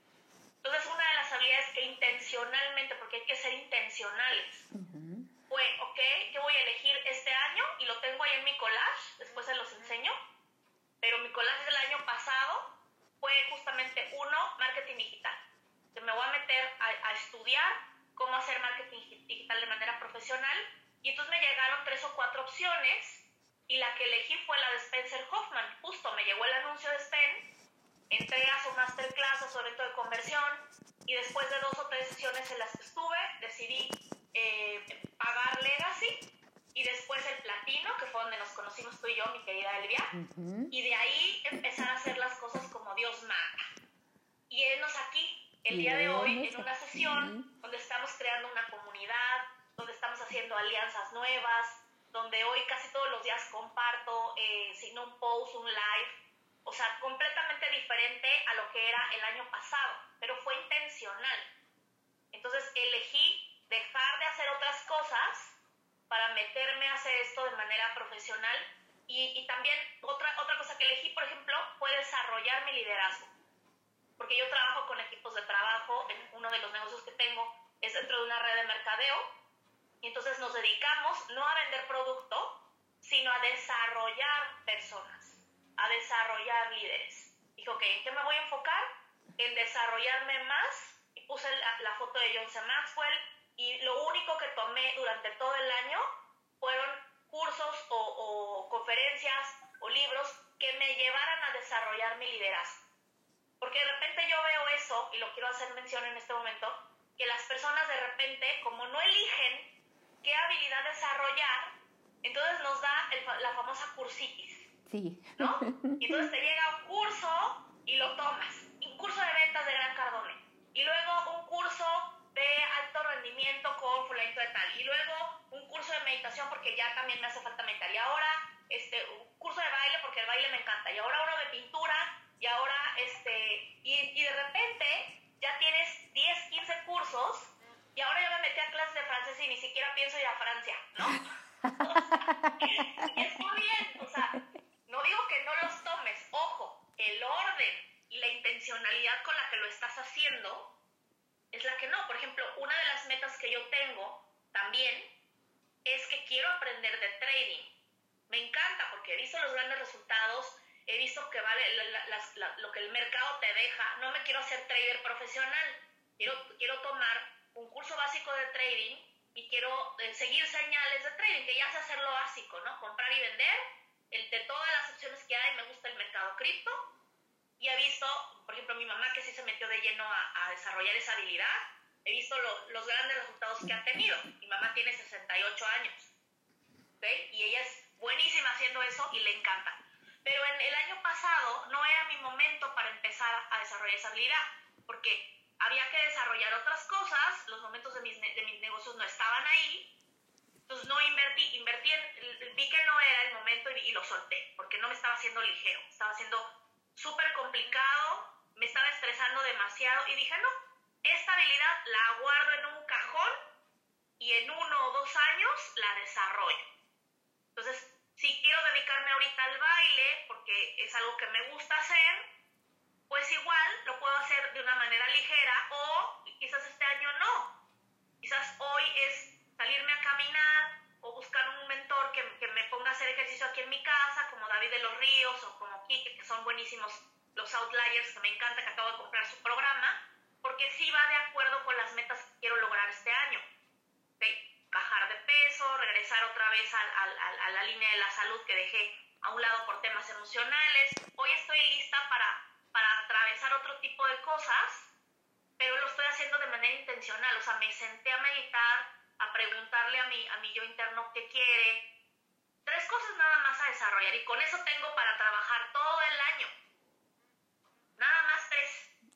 Entonces, una de las habilidades que intencionalmente, porque hay que ser intencionales, fue, ok, ¿qué voy a elegir este año? Y lo tengo ahí en mi collage, después se los enseño. Pero mi collage del año pasado fue justamente uno, marketing digital. Que me voy a meter a, a estudiar cómo hacer marketing gi- digital de manera profesional. Y entonces me llegaron tres o cuatro opciones y la que elegí fue la de Spencer Hoffman. Justo me llegó el anuncio de Spen, entré a su masterclass, su evento de conversión y después de dos o tres sesiones en las que estuve, decidí eh, pagar Legacy y después el Platino, que fue donde nos conocimos tú y yo, mi querida Elvia, Ujú. y de ahí empezar a hacer las cosas como Dios manda. Y enos aquí, el día de hoy, en una sesión donde estamos creando una comunidad, donde estamos haciendo alianzas nuevas, donde hoy casi todos los días comparto, eh, si no un post, un live, o sea, completamente diferente a lo que era el año pasado, pero fue intencional. Entonces elegí dejar de hacer otras cosas para meterme a hacer esto de manera profesional y, y también otra, otra cosa que elegí, por ejemplo, fue desarrollar mi liderazgo. Porque yo trabajo con equipos de trabajo, en uno de los negocios que tengo es dentro de una red de mercadeo y entonces nos dedicamos no a vender producto, sino a desarrollar personas, a desarrollar líderes. Dijo, ok, ¿en qué me voy a enfocar? En desarrollarme más y puse la, foto de John C. Maxwell y lo único que tomé durante todo el año fueron cursos o, conferencias o libros que me llevaran a desarrollar mi liderazgo. Porque de repente yo veo eso, y lo quiero hacer mención en este momento, que las personas de repente, como no eligen qué habilidad desarrollar, entonces nos da la famosa cursitis, Sí. ¿no? Y (laughs) entonces te llega un curso y lo tomas. Un curso de ventas de Gran Cardone. Y luego un curso de alto rendimiento con fulanito de tal. Y luego un curso de meditación porque ya también me hace falta meditar. Y ahora este, un curso de baile porque el baile me encanta. Y ahora uno de pintura. Y ahora, este, y, y de regresar otra vez a, la línea de la salud que dejé a un lado por temas emocionales. Hoy estoy lista para, para atravesar otro tipo de cosas, pero lo estoy haciendo de manera intencional. O sea, me senté a meditar, a preguntarle a mi, a mi yo interno qué quiere. Tres cosas nada más a desarrollar y con eso tengo para trabajar todo el año.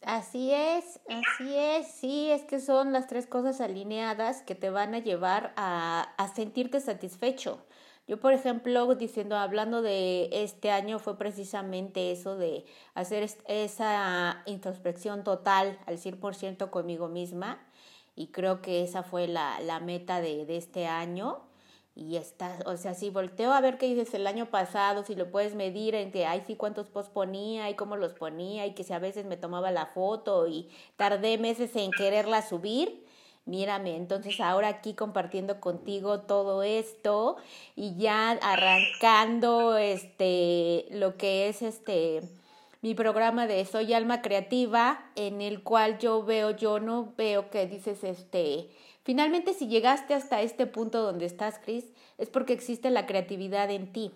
Así es, así es, sí, es que son las tres cosas alineadas que te van a llevar a, a sentirte satisfecho. Yo, por ejemplo, diciendo, hablando de este año, fue precisamente eso de hacer esa introspección total al 100% conmigo misma. Y creo que esa fue la, la meta de, de este año y está, o sea, si volteo a ver qué dices el año pasado, si lo puedes medir en que, ay, sí, cuántos posts ponía y cómo los ponía y que si a veces me tomaba la foto y tardé meses en quererla subir, mírame, entonces ahora aquí compartiendo contigo todo esto y ya arrancando este, lo que es este, mi programa de Soy Alma Creativa, en el cual yo veo, yo no veo que dices, este, Finalmente, si llegaste hasta este punto donde estás, Chris, es porque existe la creatividad en ti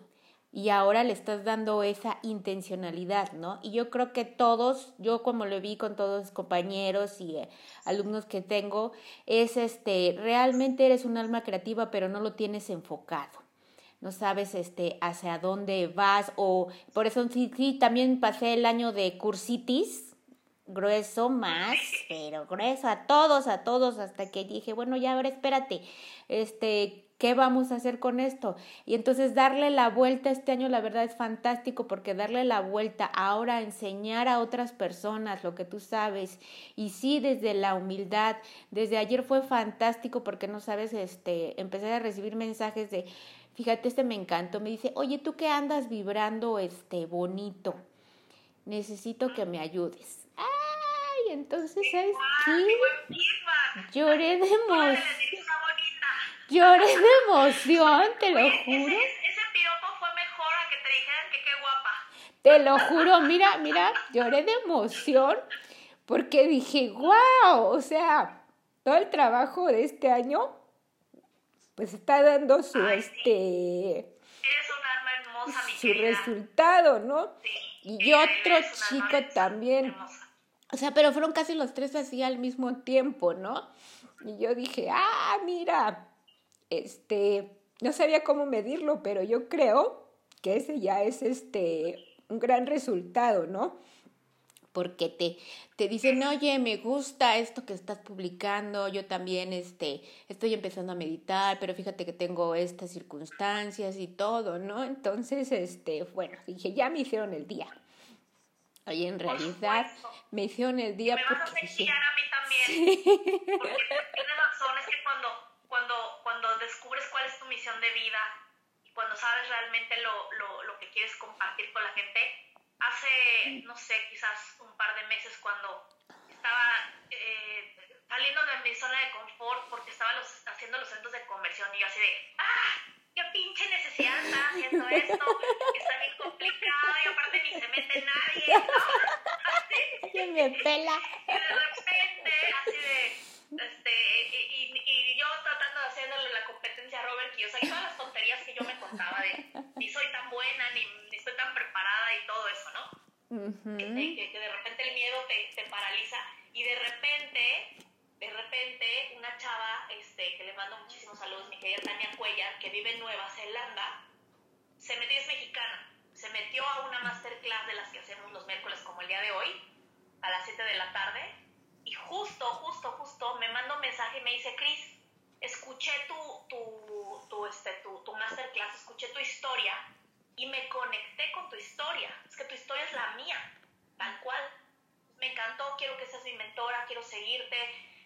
y ahora le estás dando esa intencionalidad, ¿no? Y yo creo que todos, yo como lo vi con todos los compañeros y eh, alumnos que tengo, es este, realmente eres un alma creativa, pero no lo tienes enfocado. No sabes este hacia dónde vas o por eso sí, sí también pasé el año de cursitis, grueso más, pero grueso a todos, a todos, hasta que dije, bueno, ya ahora espérate, este, ¿qué vamos a hacer con esto? Y entonces darle la vuelta este año, la verdad es fantástico, porque darle la vuelta ahora, enseñar a otras personas lo que tú sabes, y sí, desde la humildad, desde ayer fue fantástico, porque no sabes, este, empecé a recibir mensajes de, fíjate, este me encantó, me dice, oye, tú que andas vibrando, este, bonito, necesito que me ayudes Ay, entonces, ¿sabes qué? Lloré de emoción. Lloré de emoción, te lo juro. Ese, piropo fue mejor a que te dijeran que qué guapa. Te lo juro, mira, mira, lloré de emoción porque dije, wow, o sea, todo el trabajo de este año, pues está dando su, este... Eres un alma hermosa, mi Su resultado, ¿no? y otro chico también. O sea, pero fueron casi los tres así al mismo tiempo, ¿no? Y yo dije, ah, mira, este, no sabía cómo medirlo, pero yo creo que ese ya es este un gran resultado, ¿no? Porque te, te dicen, oye, me gusta esto que estás publicando, yo también este, estoy empezando a meditar, pero fíjate que tengo estas circunstancias y todo, ¿no? Entonces, este, bueno, dije, ya me hicieron el día. Oye, en realidad me hicieron el día me porque vas a dije, a mí también. Porque tienes razón, es que cuando, cuando, cuando descubres cuál es tu misión de vida y cuando sabes realmente lo, lo, lo que quieres compartir con la gente, hace, no sé, quizás un par de meses cuando estaba eh, saliendo de mi zona de confort porque estaba los, haciendo los centros de conversión y yo así de, ¡ah! ¿Qué pinche necesidad está haciendo esto? Está bien complicado y aparte ni se mete nadie, ¿no? (laughs) Así. ¿Quién me pela? Y de repente, así de, este, y, y, yo tratando de hacerle la competencia a Robert Kiyosaki, todas las tonterías que yo me contaba de ni soy tan buena, ni, ni estoy tan preparada y todo eso, ¿no? Uh -huh. que, que, de repente el miedo te, te paraliza y de repente de repente una chava este, que le mando muchísimos saludos, mi querida Tania Cuellar, que vive en Nueva Zelanda, se metió, es mexicana, se metió a una masterclass de las que hacemos los miércoles como el día de hoy, a las 7 de la tarde, Y justo, justo, justo me manda un mensaje y me dice, Cris, escuché tu, tu, tu, este, tu, tu masterclass, escuché tu historia y me conecté con tu historia. Es que tu historia es la mía, tal cual. Me encantó, quiero que seas mi mentora, quiero seguirte,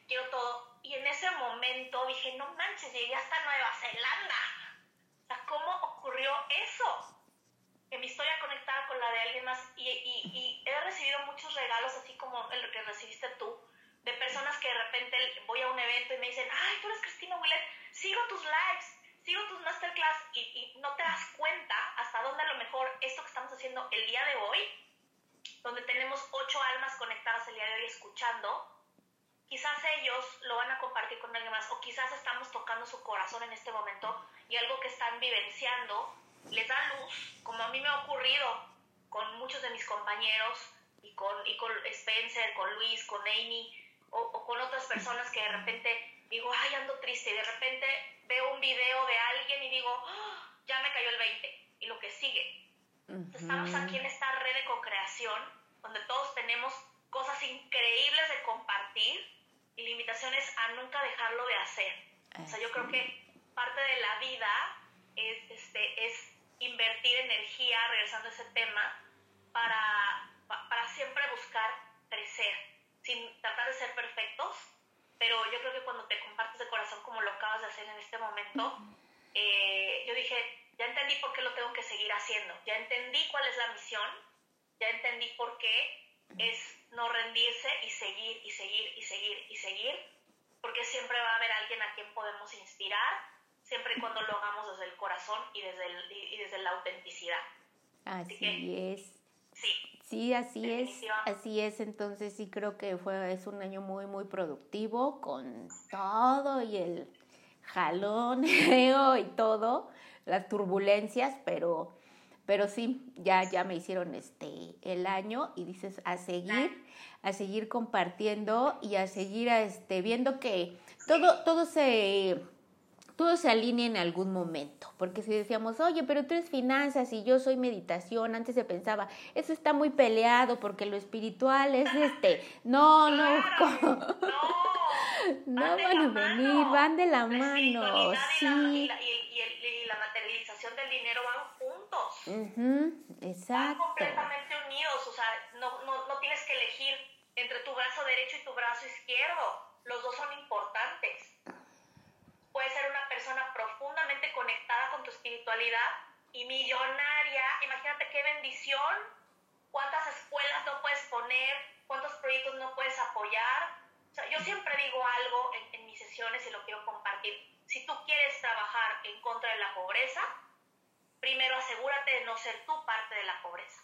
quiero todo. Y en ese momento dije, no manches, llegué hasta Nueva Zelanda. O sea, ¿cómo ocurrió eso? Que mi historia conectaba con la de alguien más. Y, y, y he recibido muchos regalos, así como el que recibiste tú, de personas que de repente voy a un evento y me dicen, ay, tú eres Cristina Willet, sigo tus lives, sigo tus masterclass y, y, no te das cuenta hasta dónde a lo mejor esto que estamos haciendo el día de hoy, donde tenemos ocho almas conectadas el día de hoy escuchando, quizás ellos lo van a compartir con alguien más o quizás estamos tocando su corazón en este momento y algo que están vivenciando les da luz, como a mí me ha ocurrido con muchos de mis compañeros y con, y con Spencer, con Luis, con Amy, o, con otras personas que de repente digo, ay, ando triste, y de repente veo un video de alguien y digo, ¡Ah! ya me cayó el 20, y lo que sigue. Estamos aquí en esta red de co-creación, donde todos tenemos cosas increíbles de compartir y limitaciones a nunca dejarlo de hacer. O sea, yo creo que parte de la vida es, este, es invertir energía, regresando a ese tema, para, para siempre buscar crecer sin tratar de ser perfectos, pero yo creo que cuando te compartes de corazón como lo acabas de hacer en este momento, eh, yo dije, ya entendí por qué lo tengo que seguir haciendo, ya entendí cuál es la misión, ya entendí por qué es no rendirse y seguir y seguir y seguir y seguir, porque siempre va a haber alguien a quien podemos inspirar, siempre y cuando lo hagamos desde el corazón y desde, el, y desde la autenticidad. Así, es. Sí. Sí, así es, así es. Entonces sí creo que fue es un año muy muy productivo con todo y el jalón (laughs) y todo, las turbulencias, pero pero sí, ya ya me hicieron este el año y dices a seguir, a seguir compartiendo y a seguir este viendo que todo todo se todo se alinea en algún momento, porque si decíamos, oye, pero tú eres finanzas y yo soy meditación, antes se pensaba, eso está muy peleado porque lo espiritual es este, no, no, no, van a venir, van de la, mano, sí. Y la, y, la, materialización del dinero van juntos, exacto. Van completamente unidos, o sea, no, no, no tienes que elegir entre tu brazo derecho y tu brazo izquierdo, los dos son importantes puedes ser una persona profundamente conectada con tu espiritualidad y millonaria. Imagínate qué bendición, cuántas escuelas no puedes poner, cuántos proyectos no puedes apoyar. O sea, yo siempre digo algo en, en mis sesiones y lo quiero compartir. Si tú quieres trabajar en contra de la pobreza, primero asegúrate de no ser tú parte de la pobreza.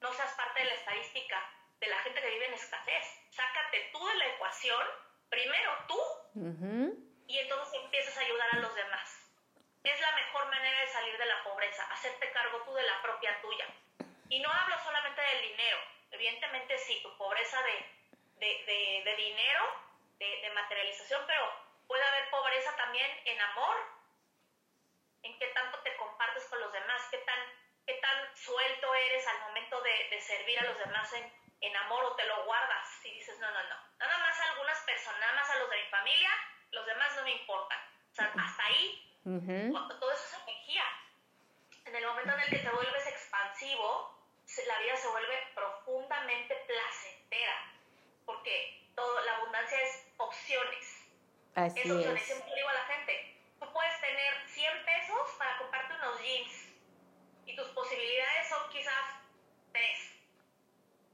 No seas parte de la estadística de la gente que vive en escasez. Sácate tú de la ecuación, primero tú, y entonces empiezas a ayudar a los demás. Es la mejor manera de salir de la pobreza, hacerte cargo tú de la propia tuya. Y no hablo solamente del dinero, evidentemente sí, tu pobreza de, de, de, dinero, de, materialización, pero puede haber pobreza también en amor, en qué tanto te compartes con los demás, qué tan, qué tan suelto eres al momento de, servir a los demás en, en amor o te lo guardas y dices, no, no, no, nada más a algunas personas, nada más a los de mi familia los demás no me importan. O sea, hasta ahí, todo eso es energía. En el momento en el que te vuelves expansivo, la vida se vuelve profundamente placentera, porque todo, la abundancia es opciones. Así es opciones. Siempre digo a la gente, tú puedes tener 100 pesos para comprarte unos jeans y tus posibilidades son quizás 3.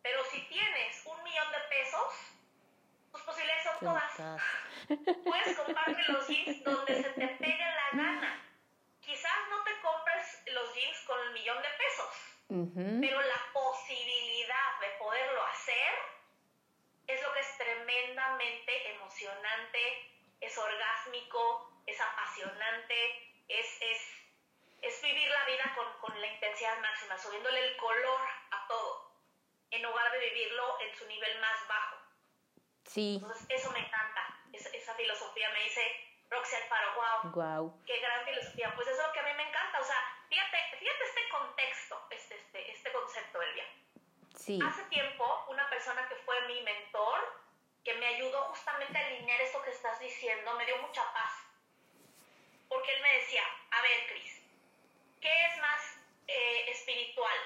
Pero si tienes un millón de pesos, tus posibilidades son todas. (laughs) Puedes comprarte los jeans donde se te pegue la gana. Quizás no te compres los jeans con el millón de pesos, pero la posibilidad de poderlo hacer es lo que es tremendamente emocionante, es orgásmico, es apasionante, es, es, es vivir la vida con, con la intensidad máxima, subiéndole el color a todo, en lugar de vivirlo en su nivel más bajo. Sí. Entonces, eso me encanta esa, filosofía, me dice Roxy Alfaro, wow, wow, qué gran filosofía. Pues eso es lo que a mí me encanta, o sea, fíjate, fíjate este contexto, este, este, este concepto, Elvia. Sí. Hace tiempo, una persona que fue mi mentor que me ayudó justamente a alinear esto que estás diciendo, me dio mucha paz. Porque él me decía, a ver, Cris, ¿qué es más eh, espiritual?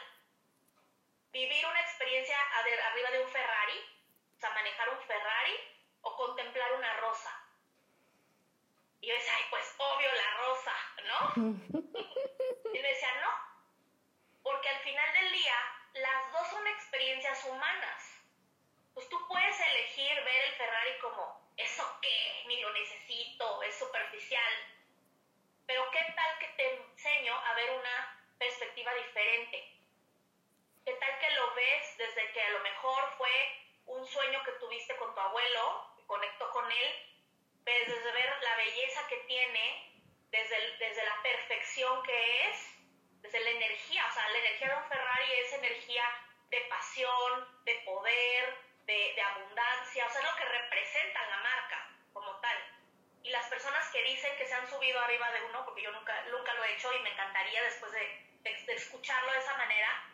¿Vivir una experiencia arriba de un Ferrari? O sea, manejar un Ferrari o contemplar una rosa. Y yo decía, ay, pues obvio la rosa, ¿no? (laughs) y me decía, no, porque al final del día las dos son experiencias humanas pues tú puedes elegir ver el Ferrari como, ¿eso qué? Ni lo necesito, es superficial. Pero ¿qué tal que te enseño a ver una perspectiva diferente? ¿Qué tal que lo ves desde que a lo mejor fue un sueño que tuviste con tu abuelo, que conectó con él, desde ver la belleza que tiene, desde, desde la perfección que es, desde la energía, o sea, la energía de un Ferrari es energía de pasión, de poder, de, abundancia, o sea, es lo que representa la marca como tal. Y las personas que dicen que se han subido arriba de uno, porque yo nunca, nunca lo he hecho y me encantaría después de, de, escucharlo de esa manera,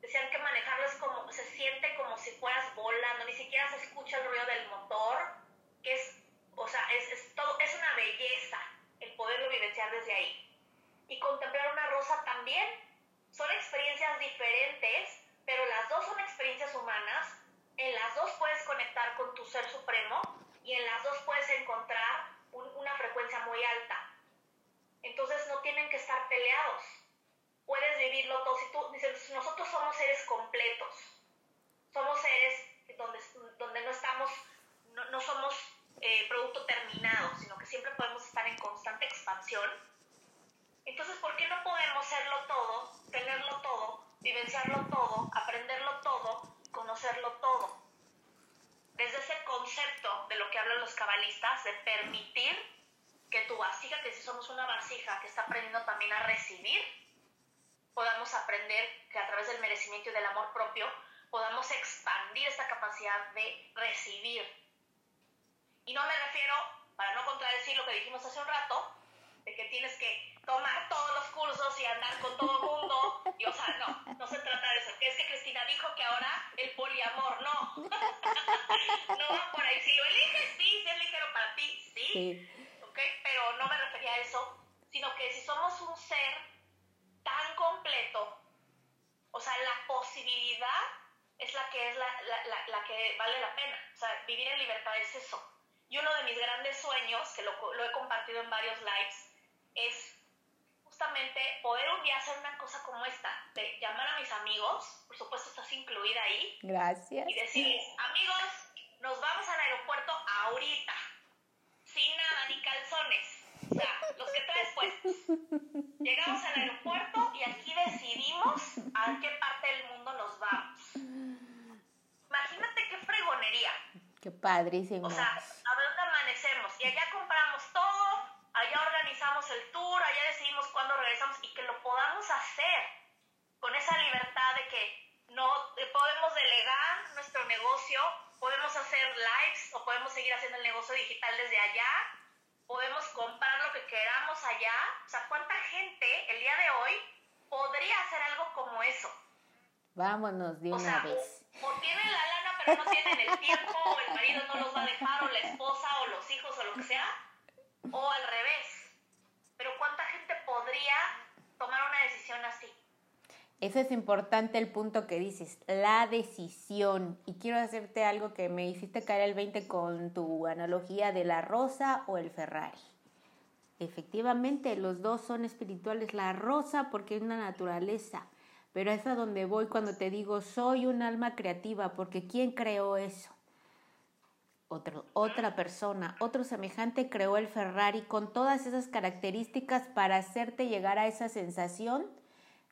decían que manejarlo es como, se siente como si fueras volando, ni siquiera se escucha el ruido del motor, que es, o sea, es, es, todo, es una belleza el poderlo vivenciar desde ahí. Y contemplar una rosa también, son experiencias diferentes, pero las dos son experiencias humanas en las dos puedes conectar con tu ser supremo y en las dos puedes encontrar una frecuencia muy alta. Entonces no tienen que estar peleados. Puedes vivirlo todo. Si tú dices, nosotros somos seres completos. Somos seres donde, donde no estamos, no, somos eh, producto terminado, sino que siempre podemos estar en constante expansión. Entonces, ¿por qué no podemos serlo todo, tenerlo todo, vivenciarlo todo, aprenderlo todo conocerlo todo. Desde ese concepto de lo que hablan los cabalistas, de permitir que tu vasija, que si somos una vasija que está aprendiendo también a recibir, podamos aprender que a través del merecimiento y del amor propio podamos expandir esta capacidad de recibir. Y no me refiero, para no contradecir lo que dijimos hace un rato, de que tienes que tomar todos los cursos y andar con todo el mundo. Y, o sea, no, no se trata de eso. Es que Cristina dijo que ahora el poliamor, no. (laughs) no va por ahí. Si lo eliges, sí, si es ligero para ti, sí. sí. ¿Ok? Pero no me refería a eso, sino que si somos un ser tan completo, o sea, la posibilidad es la que es la, la, la, la que vale la pena. O sea, vivir en libertad es eso. Y uno de mis grandes sueños, que lo, lo he compartido en varios lives, es justamente poder un día hacer una cosa como esta, de llamar a mis amigos, por supuesto estás incluida ahí. Gracias. Y decirles, amigos, nos vamos al aeropuerto ahorita, sin nada, ni calzones, o sea, los que traes puestos. Llegamos al aeropuerto y aquí decidimos a qué parte del mundo nos vamos. Imagínate qué fregonería. Qué padrísimo. O sea, a dónde amanecemos y allá compramos todo allá organizamos el tour, allá decidimos cuándo regresamos y que lo podamos hacer con esa libertad de que no podemos delegar nuestro negocio, podemos hacer lives o podemos seguir haciendo el negocio digital desde allá, podemos comprar lo que queramos allá. O sea, ¿cuánta gente el día de hoy podría hacer algo como eso? Vámonos de una vez. O tienen la lana pero no tienen el tiempo, o el marido no los va a dejar, o la esposa, o los hijos, o lo que sea o al revés. Pero ¿cuánta gente podría tomar una decisión así? Eso es importante el punto que dices, la decisión. Y quiero hacerte algo que me hiciste caer el 20 con tu analogía de la rosa o el Ferrari. Efectivamente, los dos son espirituales. La rosa porque es una naturaleza, pero es a donde voy cuando te digo soy un alma creativa, porque ¿quién creó eso? otra persona, otro semejante creó el Ferrari con todas esas características para hacerte llegar a esa sensación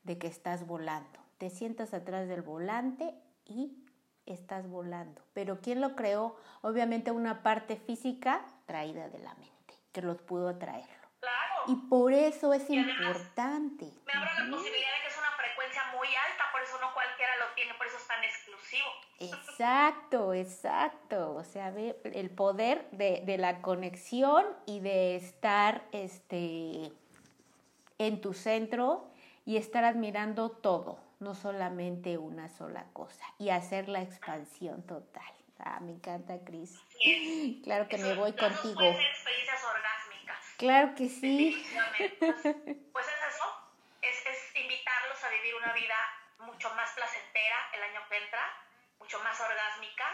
de que estás volando. Te sientas atrás del volante y estás volando. Pero ¿quién lo creó? Obviamente una parte física traída de la mente, que los pudo atraerlo. Claro. Y por eso es importante. Me abre la posibilidad de que es una frecuencia muy alta, por eso no cualquiera lo tiene, por eso es tan exclusivo. Exacto, exacto. O sea, ve el poder de, de, la conexión y de estar este, en tu centro y estar admirando todo, no solamente una sola cosa, y hacer la expansión total. Ah, me encanta, Cris. Claro que me voy contigo. Ser orgásmicas. Claro que sí. (laughs) Pues es eso, es, es invitarlos a vivir una vida mucho más placentera el año que entra, mucho más orgásmica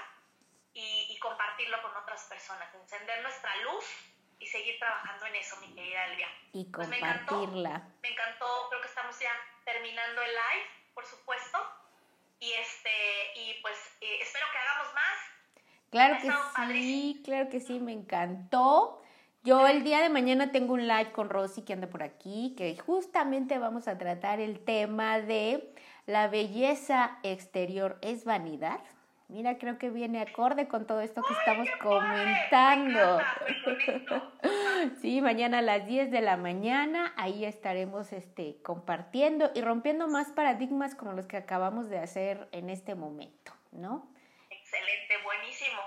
y, y compartirlo con otras personas, encender nuestra luz y seguir trabajando en eso, mi querida Elvia. Y compartirla. Pues me, encantó, me encantó, creo que estamos ya terminando el live, por supuesto. Y este, y pues eh, espero que hagamos más. Claro que sí, claro que sí, me encantó. Yo el día de mañana tengo un live con Rosy que anda por aquí, que justamente vamos a tratar el tema de la belleza exterior es vanidad. Mira, creo que viene acorde con todo esto que estamos comentando. (laughs) sí, mañana a las 10 de la mañana, ahí estaremos este, compartiendo y rompiendo más paradigmas como los que acabamos de hacer en este momento, ¿no? Excelente, buenísimo.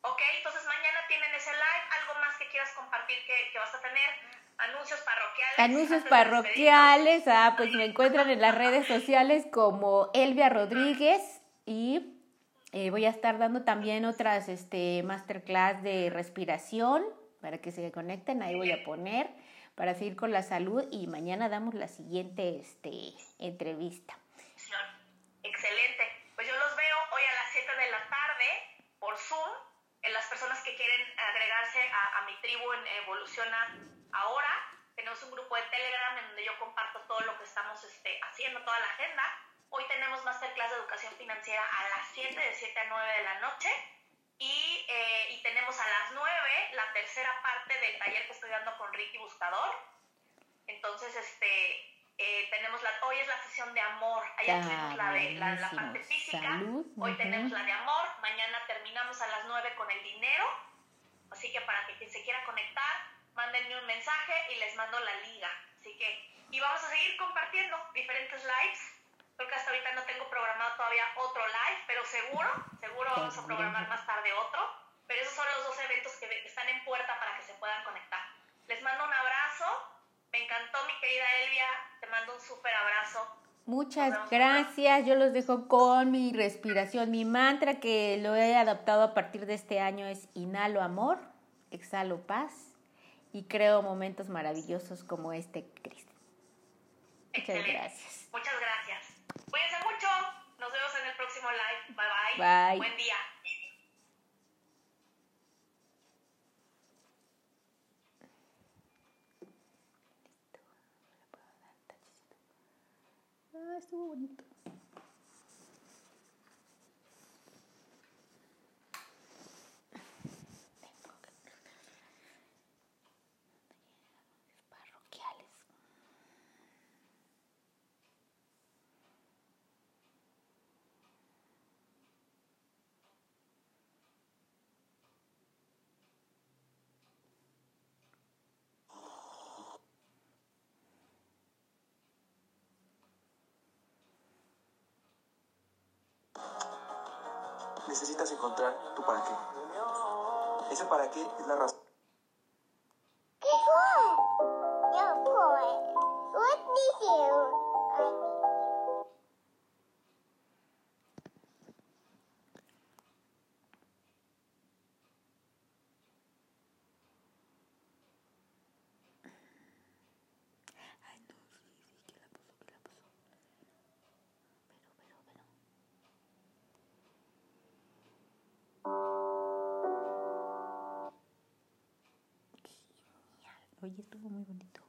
Ok, entonces mañana tienen ese live. ¿Algo más que quieras compartir que, que vas a tener? Anuncios parroquiales. Anuncios parroquiales. Ah, pues me encuentran en las redes sociales como Elvia Rodríguez y eh, voy a estar dando también otras este, masterclass de respiración para que se conecten. Ahí voy a poner para seguir con la salud y mañana damos la siguiente este, entrevista. Excelente. Pues yo los veo hoy a las 7 de la tarde por Zoom. En las personas que quieren agregarse a, a mi tribu en Evoluciona Ahora, tenemos un grupo de Telegram en donde yo comparto todo lo que estamos este, haciendo, toda la agenda Hoy tenemos masterclass de educación financiera a las 7, de 7 a 9 de la noche. Y, eh, y tenemos a las 9 la tercera parte del taller que estoy dando con Ricky Buscador. Entonces, este, eh, tenemos la, hoy es la sesión de amor. Ayer tenemos la de la, la parte física. Hoy tenemos la de amor. Mañana terminamos a las 9 con el dinero. Así que para que quien se quiera conectar, mándenme un mensaje y les mando la liga. Así que, y vamos a seguir compartiendo diferentes lives Creo que hasta ahorita no tengo programado todavía otro live, pero seguro, seguro vamos a programar más tarde otro. Pero esos son los dos eventos que están en puerta para que se puedan conectar. Les mando un abrazo. Me encantó, mi querida Elvia. Te mando un súper abrazo. Muchas gracias. Yo los dejo con mi respiración. Mi mantra que lo he adaptado a partir de este año es inhalo amor, exhalo paz y creo momentos maravillosos como este, Cristo. Muchas gracias. Muchas gracias. Cuídense mucho. Nos vemos en el próximo live. Bye. Buen día. Ah, estuvo bonito. Necesitas encontrar tu para qué. Ese para qué es la razón. Oye, estuvo muy bonito. ¿Qué me decían?